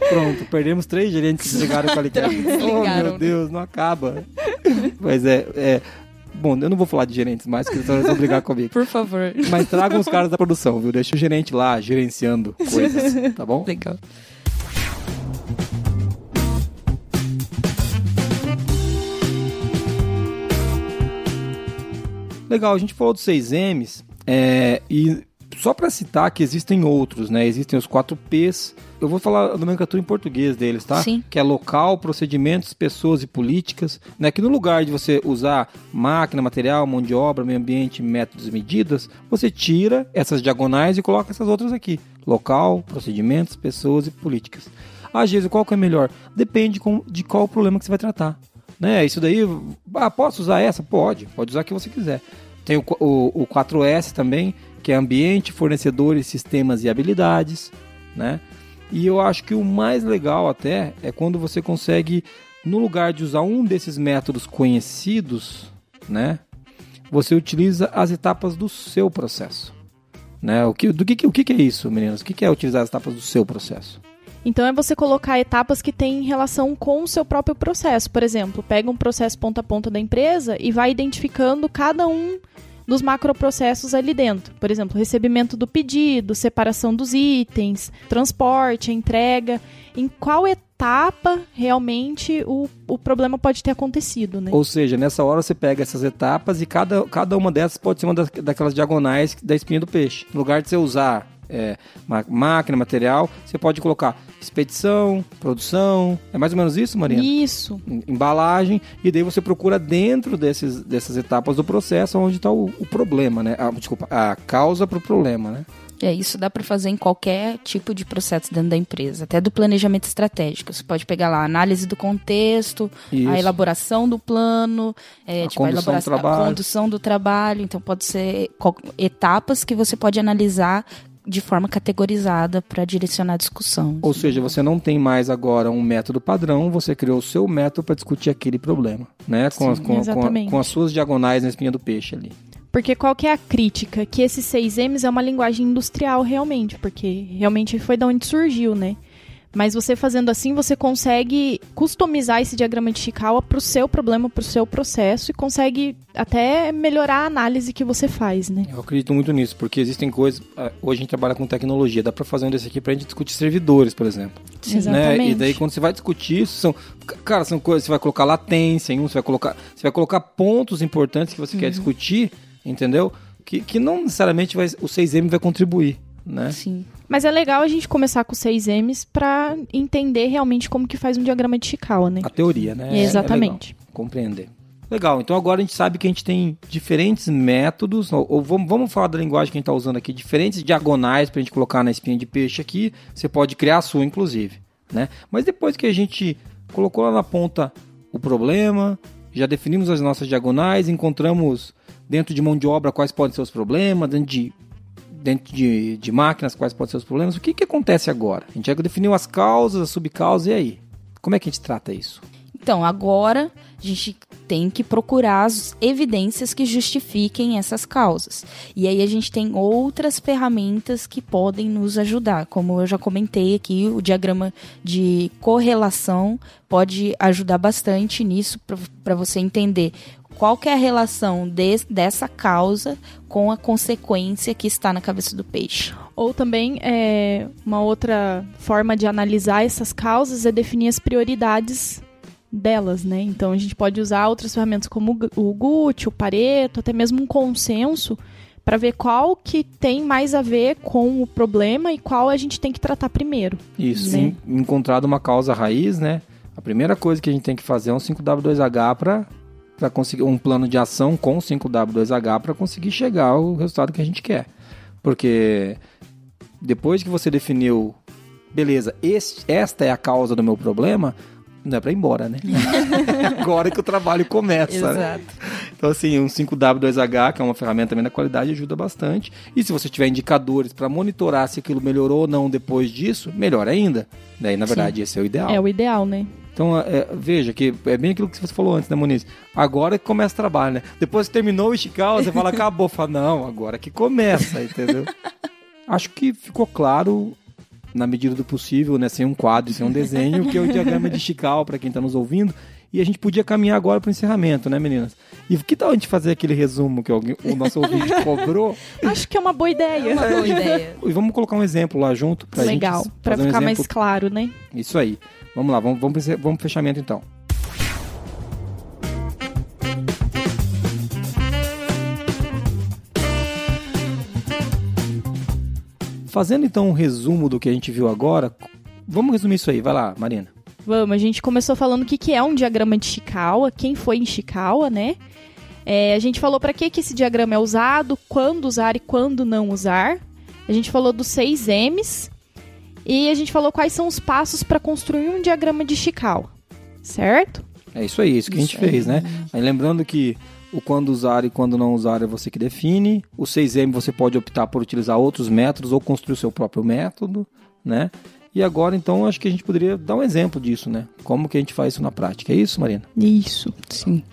pronto, perdemos três gerentes que desligaram o qualidade. Oh, meu né? Deus, não acaba. Mas é, é... Bom, eu não vou falar de gerentes mais, porque eles vão brigar comigo. Por favor. Mas tragam os caras da produção, viu? Deixa o gerente lá gerenciando coisas, tá bom? Legal. Legal, a gente falou dos 6Ms, é, e só para citar que existem outros, né? Existem os 4Ps. Eu vou falar a nomenclatura em português deles, tá? Sim. Que é local, procedimentos, pessoas e políticas. Né? Que no lugar de você usar máquina, material, mão de obra, meio ambiente, métodos e medidas, você tira essas diagonais e coloca essas outras aqui. Local, procedimentos, pessoas e políticas. Às vezes, qual que é melhor? Depende de qual problema que você vai tratar. Né? Isso daí, ah, posso usar essa? Pode, pode usar o que você quiser. Tem o, o, o 4S também, que é ambiente, fornecedores, sistemas e habilidades, né? E eu acho que o mais legal até é quando você consegue, no lugar de usar um desses métodos conhecidos, né? Você utiliza as etapas do seu processo. Né? O, que, do que, o que, é isso, meninas? O que é utilizar as etapas do seu processo? Então é você colocar etapas que têm relação com o seu próprio processo. Por exemplo, pega um processo ponta a ponta da empresa e vai identificando cada um dos macroprocessos ali dentro. Por exemplo, recebimento do pedido, separação dos itens, transporte, entrega. Em qual etapa realmente o, o problema pode ter acontecido, né? Ou seja, nessa hora você pega essas etapas e cada, cada uma dessas pode ser uma das, daquelas diagonais da espinha do peixe. No lugar de você usar é, máquina, material, você pode colocar expedição, produção. É mais ou menos isso, Marina? Isso. Em- Embalagem, e daí você procura dentro desses, dessas etapas do processo onde está o, o problema, né? Ah, desculpa, a causa para o problema, né? É, isso dá para fazer em qualquer tipo de processo dentro da empresa, até do planejamento estratégico. Você pode pegar lá a análise do contexto, Isso. a elaboração do plano, é, A tipo, a, condução do elaboração, a trabalho. condução do trabalho. Então, pode ser etapas que você pode analisar de forma categorizada para direcionar a discussão. Ou seja, você não tem mais agora um método padrão, você criou o seu método para discutir aquele problema, né? Com, as, com, com, a- com as suas diagonais na espinha do peixe ali. Porque qual que é a crítica? Que esses 6Ms é uma linguagem industrial realmente, porque realmente foi da onde surgiu, né? Mas você fazendo assim, você consegue customizar esse diagrama de Chikawa pro seu problema, pro seu processo e consegue até melhorar a análise que você faz, né? Eu acredito muito nisso, porque existem coisas. ah, Hoje a gente trabalha com tecnologia, dá para fazer um desse aqui pra gente discutir servidores, por exemplo. Sim. Exatamente. Né? E daí quando você vai discutir isso, são. Cara, são coisas. Você vai colocar latência em um, você vai colocar. Você vai colocar pontos importantes que você Uhum. quer discutir, entendeu? Que, que não necessariamente vai, o 6M vai contribuir. Né? Sim. Mas é legal a gente começar com 6Ms pra entender realmente como que faz um diagrama de Chikawa, né? A teoria, né? É- Exatamente. É compreender. Legal, então agora a gente sabe que a gente tem diferentes métodos, ou, ou vamos, vamos falar da linguagem que a gente está usando aqui, diferentes diagonais para a gente colocar na espinha de peixe aqui. Você pode criar a sua, inclusive. Né? Mas depois que a gente colocou lá na ponta o problema, já definimos as nossas diagonais, encontramos dentro de mão de obra quais podem ser os problemas, dentro de dentro de, de máquinas quais podem ser os problemas. O que, que acontece agora? A gente já definiu as causas, as subcausas, e aí? Como é que a gente trata isso? Então, agora a gente tem que procurar as evidências que justifiquem essas causas. E aí a gente tem outras ferramentas que podem nos ajudar. Como eu já comentei aqui, o diagrama de correlação pode ajudar bastante nisso para você entender Qual que é a relação de- dessa causa com a consequência que está na cabeça do peixe? Ou também, é, uma outra forma de analisar essas causas é definir as prioridades delas, né? Então a gente pode usar outras ferramentas como o Gu- o GUT, o Pareto, até mesmo um consenso para ver qual que tem mais a ver com o problema e qual a gente tem que tratar primeiro. Isso, Né? encontrado uma causa raiz, né? A primeira coisa que a gente tem que fazer é um 5W2H para para conseguir um plano de ação com 5W2H para conseguir chegar ao resultado que a gente quer. Porque depois que você definiu, beleza, este- esta é a causa do meu problema, não é para ir embora, né? Agora que o trabalho começa, né? Então, assim, um 5W2H, que é uma ferramenta também da qualidade, ajuda bastante. E se você tiver indicadores para monitorar se aquilo melhorou ou não depois disso, melhor ainda. Daí, na verdade, esse é o ideal. É o ideal, né? Então, é, veja que é bem aquilo que você falou antes, né, Moniz? Agora que começa o trabalho, né? Depois que terminou o esticar, você fala, acabou. Fala, não, agora que começa, entendeu? Acho que ficou claro, na medida do possível, né? Sem um quadro, sem um desenho, que é o diagrama de Chical, para quem está nos ouvindo. E a gente podia caminhar agora para o encerramento, né, meninas? E que tal a gente fazer aquele resumo que alguém- o nosso ouvinte cobrou? Acho que é uma boa ideia. Uma boa ideia. E vamos colocar um exemplo lá junto pra Legal, gente para fazer um ficar mais claro, né? Isso aí. Vamos lá, vamos, vamos, vamos pro fechamento então. Fazendo então um resumo do que a gente viu agora, vamos resumir isso aí. Vai lá, Marina. Vamos, a gente começou falando o que, que é um diagrama de Chikawa, quem foi em Chikawa, né? É, a gente falou para que, que esse diagrama é usado, quando usar e quando não usar. A gente falou dos seis M's e a gente falou quais são os passos para construir um diagrama de Chikawa, certo? É isso aí, isso que a gente Isso aí. fez, né? Aí lembrando que o quando usar e quando não usar é você que define. O 6M você pode optar por utilizar outros métodos ou construir o seu próprio método, né? E agora, então, acho que a gente poderia dar um exemplo disso, né? Como que a gente faz isso na prática. É isso, Marina? Isso. Sim.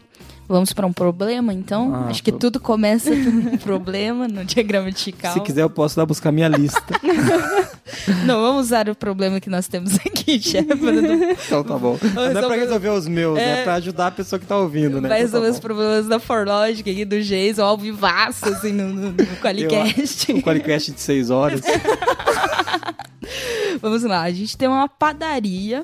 Vamos para um problema, então? Ah, Acho que pro- tudo começa por um problema no diagrama de Chicago. Se quiser, eu posso lá buscar minha lista. Não, vamos usar o problema que nós temos aqui, chefe. então tá bom. Não é pra resolver- resolver os meus, né? É pra ajudar a pessoa que tá ouvindo, né? Vai Então tá resolver os problemas da Forlogic aqui, do Jason, ao vivaço, assim, no, no, no Qualicast. Um Qualicast de 6 horas. Vamos lá, a gente tem uma padaria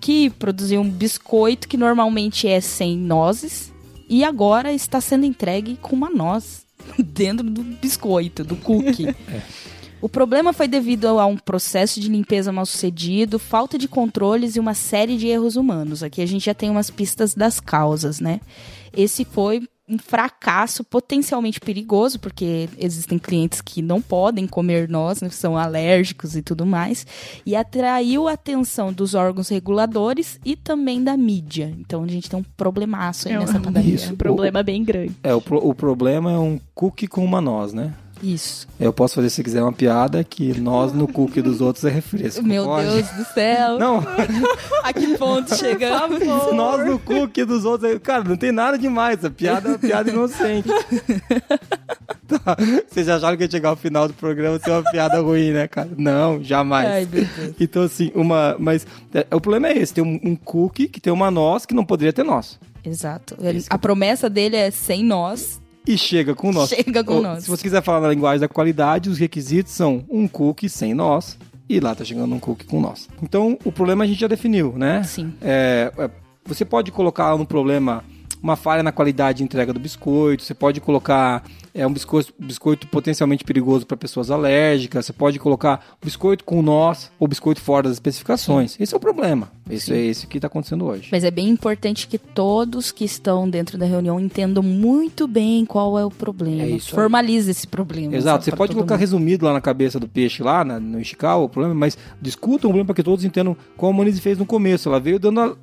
que produziu um biscoito que normalmente é sem nozes e agora está sendo entregue com uma noz dentro do biscoito, do cookie. O problema foi devido a um processo de limpeza mal sucedido, falta de controles e uma série de erros humanos. Aqui a gente já tem umas pistas das causas, né? Esse foi um fracasso potencialmente perigoso, porque existem clientes que não podem comer nós, né, são alérgicos e tudo mais, e atraiu a atenção dos órgãos reguladores e também da mídia. Então a gente tem um problemaço aí É nessa padaria. Isso. Um problema bem grande. É, o, pro- o problema é um cookie com uma noz, né? Isso. Eu posso fazer, se quiser, uma piada que nós no cookie dos outros é refresco. Meu Pode? Deus do céu. Não, A que ponto chegamos? nós no cookie dos outros. é- Cara, não tem nada demais. A piada é uma piada inocente. Tá. Vocês acharam que ia chegar ao final do programa ser uma piada ruim, né, cara? Não, jamais. Ai. Então, assim, uma. Mas é, o problema é esse: tem um, um cookie que tem uma noz que não poderia ter noz. Exato. Ele- a promessa dele é sem nós. E chega com noz. Chega com Ou, noz. Se você quiser falar na linguagem da qualidade, os requisitos são um cookie sem noz. E lá tá chegando um cookie com noz. Então, o problema a gente já definiu, né? Sim. É, é, você pode colocar no problema uma falha na qualidade de entrega do biscoito, você pode colocar é, um biscoito, biscoito potencialmente perigoso para pessoas alérgicas, você pode colocar biscoito com nós ou biscoito fora das especificações. Esse é o problema. Esse é esse que está acontecendo hoje. Mas é bem importante que todos que estão dentro da reunião entendam muito bem qual é o problema. É isso aí. Formalize esse problema. Exato, você pode colocar mundo. resumido lá na cabeça do peixe, lá na- no Ishikawa, o problema, mas discutam o problema para que todos entendam como a Monize fez no começo. Ela veio dando. A...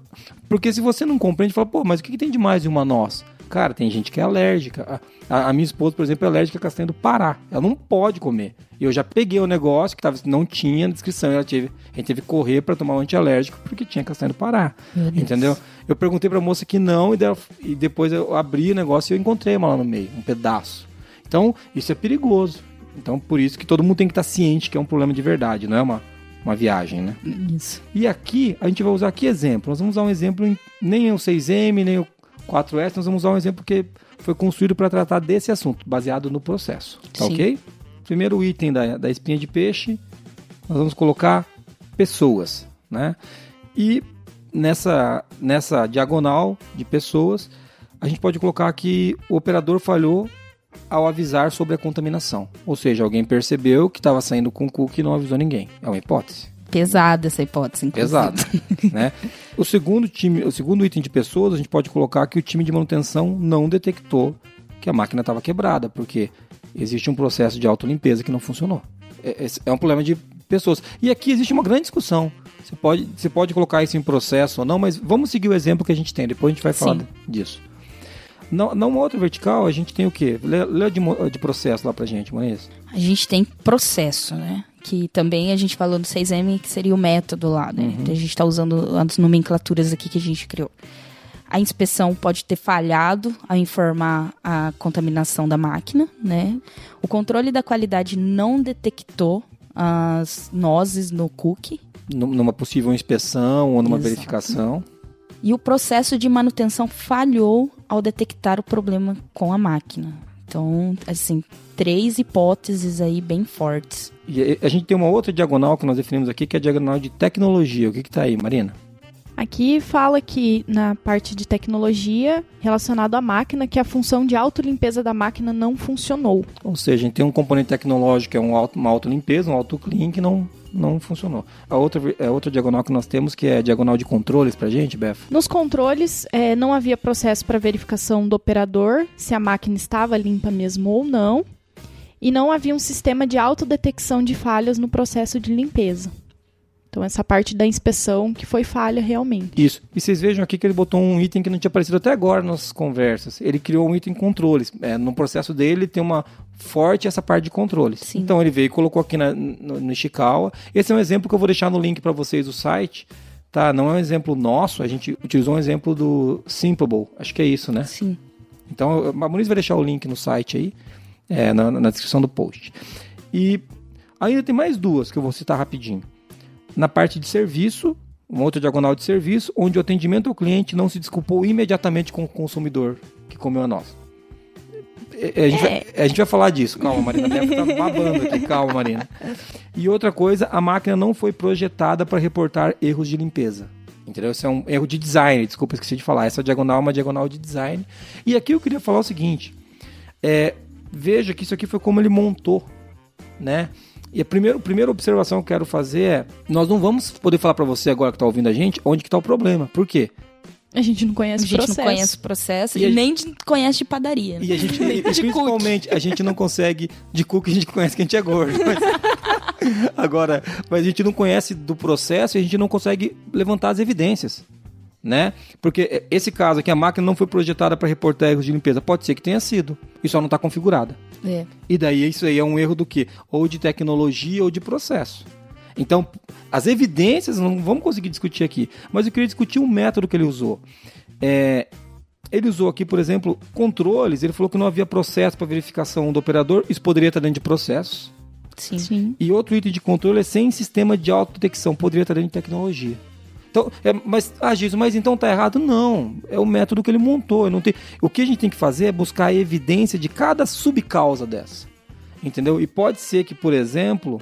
Porque se você não compreende, fala, pô, mas o que, que tem de mais de uma noz? Cara, tem gente que é alérgica. A, a- minha esposa, por exemplo, é alérgica a castanha do Pará. Ela não pode comer. E eu já peguei o negócio que tava, não tinha descrição. Ela teve, a gente teve que correr para tomar um antialérgico porque tinha castanha do Pará. Entendeu? Eu perguntei pra moça que não, e, dela- e depois eu abri o negócio e eu encontrei uma lá no meio, um pedaço. Então, isso é perigoso. Então, por isso que todo mundo tem que estar ciente que é um problema de verdade, não é uma, uma viagem, né? Isso. E aqui, a gente vai usar aqui exemplo. Nós vamos usar um exemplo, em, nem o 6M, nem o 4S, nós vamos usar um exemplo que foi construído para tratar desse assunto, baseado no processo. Tá Sim. ok? Primeiro item da, da espinha de peixe, nós vamos colocar pessoas, né? E nessa, nessa diagonal de pessoas, a gente pode colocar que o operador falhou ao avisar sobre a contaminação. Ou seja, alguém percebeu que estava saindo com cookie e não avisou ninguém. É uma hipótese. Pesada essa hipótese, inclusive. Pesado, né? O segundo time, o segundo item de pessoas, a gente pode colocar que o time de manutenção não detectou que a máquina estava quebrada, porque existe um processo de autolimpeza que não funcionou. É, esse é um problema de pessoas. E aqui existe uma grande discussão. Você pode, você pode colocar isso em processo ou não, mas vamos seguir o exemplo que a gente tem. Depois a gente vai falar Sim. disso. Na, na outra vertical, a gente tem o quê? Lê, lê de, de processo lá pra gente, Moniz. A gente tem processo, né? Que também a gente falou no 6M, que seria o método lá, né? Então a gente está usando as nomenclaturas aqui que a gente criou. A inspeção pode ter falhado ao informar a contaminação da máquina, né? O controle da qualidade não detectou as nozes no cookie. Num- Numa possível inspeção ou numa Exato. verificação. E o processo de manutenção falhou ao detectar o problema com a máquina. Então, assim, três hipóteses aí bem fortes. E a- gente tem uma outra diagonal que nós definimos aqui, que é a diagonal de tecnologia. O que que tá aí, Marina? Aqui fala que na parte de tecnologia relacionado à máquina que a função de autolimpeza da máquina não funcionou. Ou seja, a gente tem um componente tecnológico que é um auto, uma autolimpeza, um autoclean que não, não funcionou. A outra, a outra diagonal que nós temos, que é a diagonal de controles pra gente, Beth. Nos controles, eh, não havia processo para verificação do operador se a máquina estava limpa mesmo ou não, e não havia um sistema de autodetecção de falhas no processo de limpeza. Então, essa parte da inspeção que foi falha realmente. Isso. E vocês vejam aqui que ele botou um item que não tinha aparecido até agora nas nossas conversas. Ele criou um item controles. É, no processo dele tem uma forte essa parte de controles. Sim. Então ele veio e colocou aqui na, no, no Ishikawa. Esse é um exemplo que eu vou deixar no link para vocês do site. Tá, não é um exemplo nosso, a gente utilizou um exemplo do Simplable. Acho que é isso, né? Sim. Então, a Muniz vai deixar o link no site aí, é, na, na descrição do post. E ainda tem mais duas que eu vou citar rapidinho. Na parte de serviço, uma outra diagonal de serviço, onde o atendimento ao cliente não se desculpou imediatamente com o consumidor que comeu a nossa. É, A gente, vai, a gente vai falar disso. Calma, Marina. Deve estar babando aqui. Calma, Marina. E outra coisa, a máquina não foi projetada para reportar erros de limpeza. Entendeu? Isso é um erro de design. Desculpa, esqueci de falar. Essa diagonal é uma diagonal de design. E aqui eu queria falar o seguinte. É, veja que isso aqui foi como ele montou, né? E a primeira, a primeira observação que eu quero fazer é: nós não vamos poder falar para você agora que está ouvindo a gente onde que está o problema. Por quê? A gente não A conhece o gente processo. não conhece o processo E e, a gente- nem de- conhece de padaria. E a gente, e, De principalmente, a gente não consegue de cu que a gente conhece que a gente é gordo. Mas- agora, mas a gente não conhece do processo e a gente não consegue levantar as evidências. Né? Porque esse caso aqui, a máquina não foi projetada para reportar erros de limpeza. Pode ser que tenha sido, e só não está configurada. É. E daí isso aí é um erro do quê? Ou de tecnologia ou de processo. Então, as evidências não vamos conseguir discutir aqui, mas eu queria discutir o método que ele usou. É, ele usou aqui, por exemplo, controles. Ele falou que não havia processo para verificação do operador. Isso poderia estar dentro de processos. Sim. Sim. E outro item de controle é sem sistema de autodetecção. Poderia estar dentro de tecnologia. Então, é, mas, ah, Jesus, mas então tá errado? Não. É o método que ele montou. Não tem... O que a gente tem que fazer é buscar a evidência de cada subcausa dessa. Entendeu? E pode ser que, por exemplo,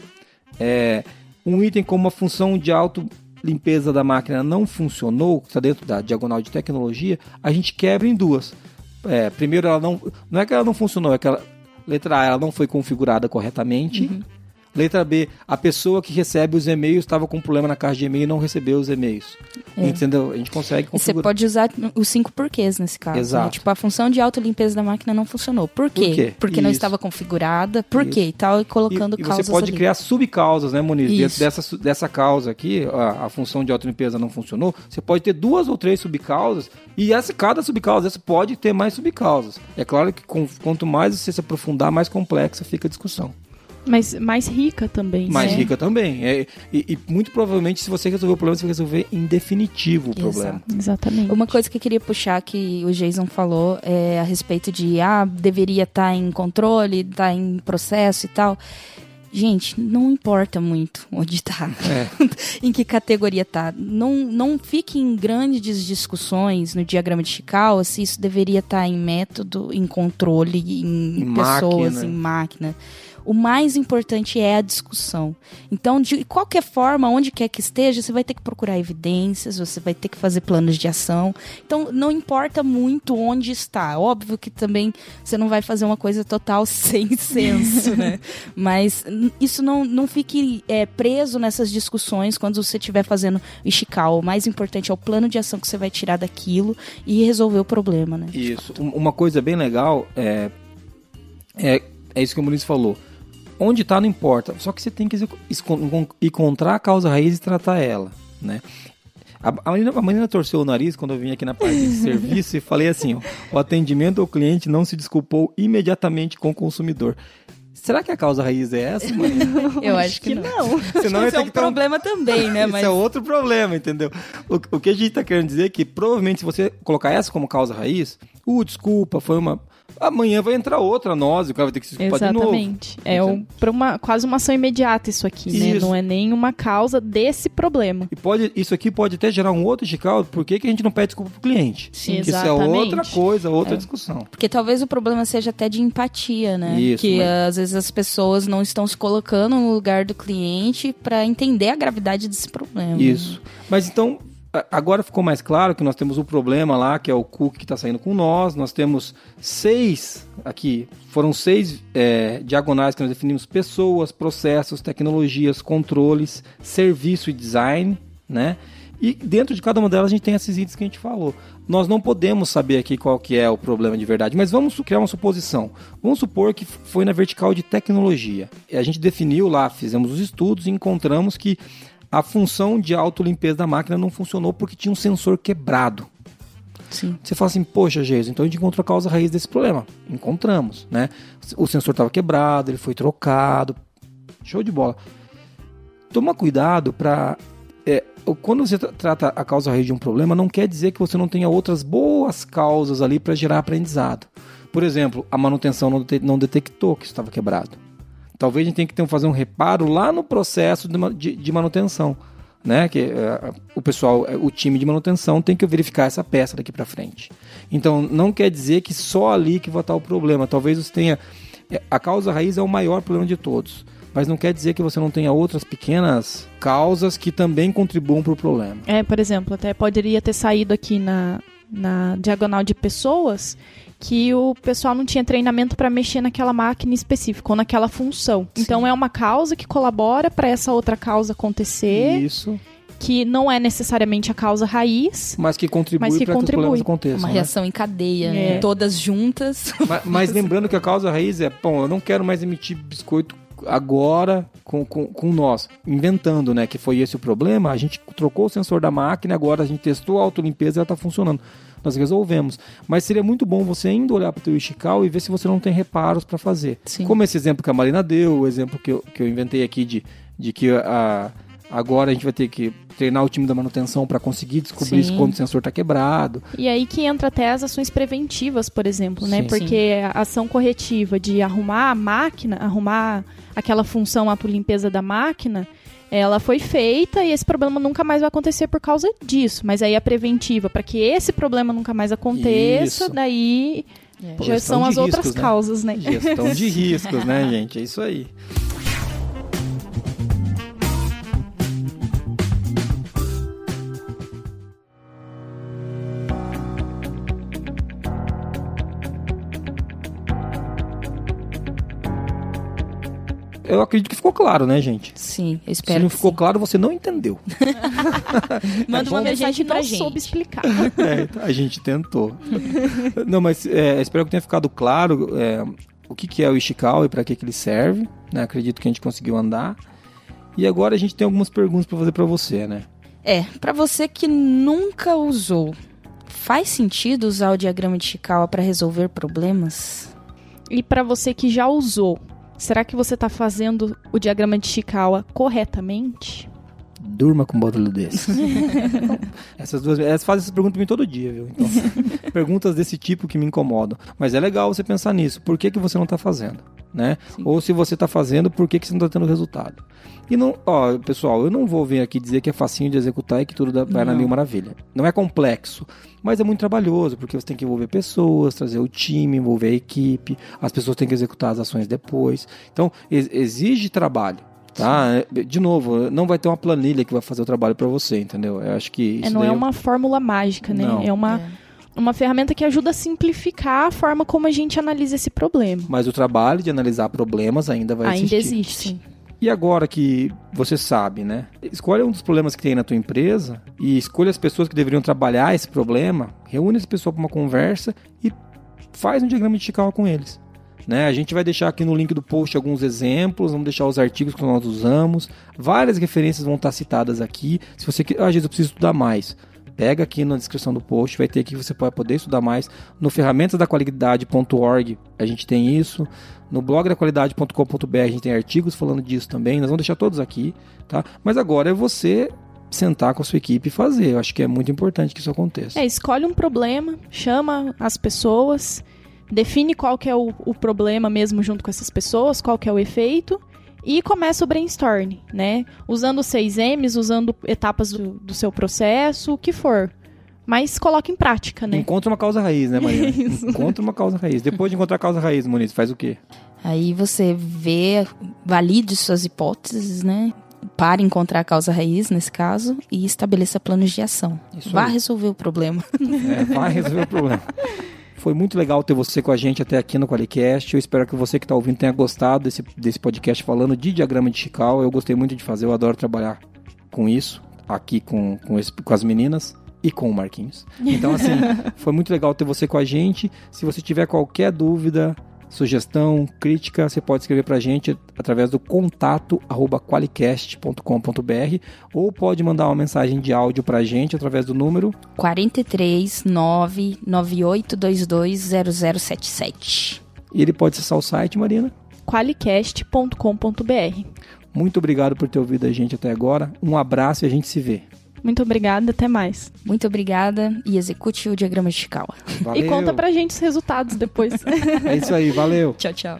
é, um item como a função de auto limpeza da máquina não funcionou, está dentro da diagonal de tecnologia, a gente quebra em duas. É, primeiro, ela não. Não é que ela não funcionou, é que ela. Letra A, ela não foi configurada corretamente. Letra B, a pessoa que recebe os e-mails estava com um problema na caixa de e-mail e não recebeu os e-mails. Entendeu? A gente consegue E você configurar. pode usar os cinco porquês nesse caso. né? Exato. Tipo, a função de autolimpeza da máquina não funcionou. Por quê? quê? Porque não Isso. estava configurada. Por quê? E tal, e colocando E, e causas você pode ali. criar subcausas, né, Moniz? Dentro Isso. dessa, dessa causa aqui, a, a função de autolimpeza não funcionou, você pode ter duas ou três subcausas, e essa, cada subcausa dessa pode ter mais subcausas. É claro que com- quanto mais você se aprofundar, mais complexa fica a discussão. Mas mais rica também. Mais né? rica também. É, e, e muito provavelmente, se você resolver o problema, você vai resolver em definitivo o problema. Exato. Exatamente. Uma coisa que eu queria puxar que o Jason falou é a respeito de ah, deveria estar em controle, estar em processo e tal. Gente, não importa muito onde tá, em que categoria tá. Não, não fique em grandes discussões no diagrama de Chikawa se isso deveria estar em método, em controle, em, Em pessoas, máquina. em máquina. O mais importante é a discussão. Então, de qualquer forma, onde quer que esteja, você vai ter que procurar evidências, você vai ter que fazer planos de ação. Então, não importa muito onde está. Óbvio que também você não vai fazer uma coisa total sem senso, né? Mas isso não, não fique é, preso nessas discussões quando você estiver fazendo Ishikawa. O mais importante é o plano de ação que você vai tirar daquilo e resolver o problema, né? Isso. Um- Uma coisa bem legal é, é, é isso que o Maurício falou. Onde tá não importa. Só que você tem que encontrar a causa raiz e tratar ela, né? A, a, Marina, a Marina torceu o nariz quando eu vim aqui na parte de serviço e falei assim, ó, o atendimento ao cliente não se desculpou imediatamente com o consumidor. Será que a causa raiz é essa, Marina? Eu acho que, não. Senão Isso é um que ter problema também, né? Isso Mas é outro problema, entendeu? O, o que a gente tá querendo dizer é que provavelmente se você colocar essa como causa raiz, uh, desculpa, foi uma. Amanhã vai entrar outra nós, o cara vai ter que se desculpar de novo. Exatamente. É um, pra uma, quase uma ação imediata isso aqui, né? Isso. Não é nenhuma causa desse problema. E pode, isso aqui pode até gerar um outro chical, por que, que a gente não pede desculpa pro cliente? Sim, que isso é exatamente. outra coisa, outra discussão. Porque talvez o problema seja até de empatia, né? Isso, que mas- às vezes as pessoas não estão se colocando no lugar do cliente para entender a gravidade desse problema. Isso. Mas então, agora ficou mais claro que nós temos o problema lá, que é o cookie que está saindo com nós. Nós temos seis, aqui, foram seis é, diagonais que nós definimos: pessoas, processos, tecnologias, controles, serviço e design, né? E dentro de cada uma delas a gente tem esses itens que a gente falou. Nós não podemos saber aqui qual que é o problema de verdade, mas vamos criar uma suposição. Vamos supor que foi na vertical de tecnologia. E a gente definiu lá, fizemos os estudos e encontramos que a função de autolimpeza da máquina não funcionou porque tinha um sensor quebrado. Sim. Você fala assim, poxa, Jesus, então a gente encontrou a causa raiz desse problema. Encontramos, né? O sensor estava quebrado, ele foi trocado. Show de bola. Toma cuidado para quando você tra- trata a causa raiz de um problema, não quer dizer que você não tenha outras boas causas ali para gerar aprendizado. Por exemplo, a manutenção não, não detectou que estava quebrado. Talvez a gente tenha que ter, fazer um reparo lá no processo de, de- de manutenção. Né? Que eh, o pessoal, eh, o time de manutenção tem que verificar essa peça daqui para frente. Então, não quer dizer que só ali que vai estar o problema. Talvez você tenha. eh, A causa raiz é o maior problema de todos. Mas não quer dizer que você não tenha outras pequenas causas que também contribuam para o problema. É, por exemplo, até poderia ter saído aqui na, na diagonal de pessoas que o pessoal não tinha treinamento para mexer naquela máquina específica ou naquela função. Então é uma causa que colabora para essa outra causa acontecer, Isso. que não é necessariamente a causa raiz. Mas que contribui Mas que para que os problemas contribui. aconteçam. Uma né? reação em cadeia, É. né? todas juntas. Mas, mas lembrando que a causa raiz é, bom, eu não quero mais emitir biscoito agora com, com, com nós, inventando, né, que foi esse o problema, a gente trocou o sensor da máquina, agora a gente testou a autolimpeza e ela está funcionando. Nós resolvemos. Mas seria muito bom você ainda olhar para o teu Ishikawa e ver se você não tem reparos para fazer. Sim. Como esse exemplo que a Marina deu, o exemplo que eu, que eu inventei aqui de, de que a, agora a gente vai ter que treinar o time da manutenção para conseguir descobrir Sim. quando o sensor está quebrado. E aí que entra até as ações preventivas, por exemplo, né? Sim. Porque a ação corretiva de arrumar a máquina, arrumar aquela função autolimpeza da máquina, ela foi feita e esse problema nunca mais vai acontecer por causa disso. Mas aí a preventiva, para que esse problema nunca mais aconteça, Isso. daí É. já Gestão são as outras riscos, né? causas, né? Gestão de riscos, né, gente? É isso aí. Eu acredito que ficou claro, né, gente? Sim, eu Se espero. não que ficou sim. claro, você não entendeu. Manda uma a gente mensagem não pra soube gente. explicar. É, a gente tentou. Não, mas é, espero que tenha ficado claro é, o que, que é o Ishikawa e para que, que ele serve. né? Acredito que a gente conseguiu andar. E agora a gente tem algumas perguntas para fazer para você, né? É, pra você que nunca usou, faz sentido usar o diagrama de Chikawa para resolver problemas? E para você que já usou, será que você está fazendo o diagrama de Chikawa corretamente? Durma com um barulho desse. essas duas, elas fazem essa pergunta pra mim todo dia, viu? Então, perguntas desse tipo que me incomodam. Mas é legal você pensar nisso. Por que, que você não tá fazendo? Né? Ou se você tá fazendo, por que, que você não tá tendo resultado? E não, ó, pessoal, eu não vou vir aqui dizer que é facinho de executar e que tudo vai na mil maravilha. Não é complexo, mas é muito trabalhoso, porque você tem que envolver pessoas, trazer o time, envolver a equipe, as pessoas têm que executar as ações depois. Então, ex- exige trabalho. Tá? É, De novo, não vai ter uma planilha que vai fazer o trabalho para você, entendeu? Eu acho que isso É, não daí é uma fórmula mágica, né? Não. É uma, uma ferramenta que ajuda a simplificar a forma como a gente analisa esse problema. Mas o trabalho de analisar problemas ainda vai Ainda existir. existe. E agora que você sabe, né? Escolha um dos problemas que tem na tua empresa e escolha as pessoas que deveriam trabalhar esse problema, reúne essa pessoa para uma conversa e faz um diagrama de Chicago com eles. Né? A gente vai deixar aqui no link do post alguns exemplos, vamos deixar os artigos que nós usamos, várias referências vão estar citadas aqui. Se você quer, ah, Jesus, eu preciso estudar mais. Pega aqui na descrição do post, vai ter aqui que você pode poder estudar mais. No ferramentasdaqualidade.org a gente tem isso. No blog da qualidade.com.br a gente tem artigos falando disso também. Nós vamos deixar todos aqui, tá? Mas agora é você sentar com a sua equipe e fazer. Eu acho que é muito importante que isso aconteça. É, escolhe um problema, chama as pessoas, define qual que é o, o problema mesmo junto com essas pessoas, qual que é o efeito e começa o brainstorm, né? Usando os seis M's, usando etapas do, do seu processo, o que for. Mas coloque em prática, né? Encontra uma causa raiz, né, Maria? Isso. Encontra uma causa raiz. Depois de encontrar a causa raiz, Muniz, faz o quê? Aí você vê, valide suas hipóteses, né? Para encontrar a causa raiz, nesse caso, e estabeleça planos de ação. Isso Vá aí. resolver o problema. É, vai resolver o problema. Foi muito legal ter você com a gente até aqui no Qualicast. Eu espero que você que está ouvindo tenha gostado desse, desse podcast falando de diagrama de Chicago. Eu gostei muito de fazer, eu adoro trabalhar com isso, aqui com, com, esse- com as meninas e com o Marquinhos. Então, assim, foi muito legal ter você com a gente. Se você tiver qualquer dúvida, sugestão, crítica, você pode escrever pra gente através do contato arroba qualicast.com.br ou pode mandar uma mensagem de áudio pra gente através do número 43 99822 0077. E ele pode acessar o site, Marina. qualicast.com.br. Muito obrigado por ter ouvido a gente até agora. Um abraço e a gente se vê. Muito obrigada, até mais. Muito obrigada e execute o diagrama de Chicago. Valeu. E conta pra gente os resultados depois. É isso aí, valeu. Tchau, tchau.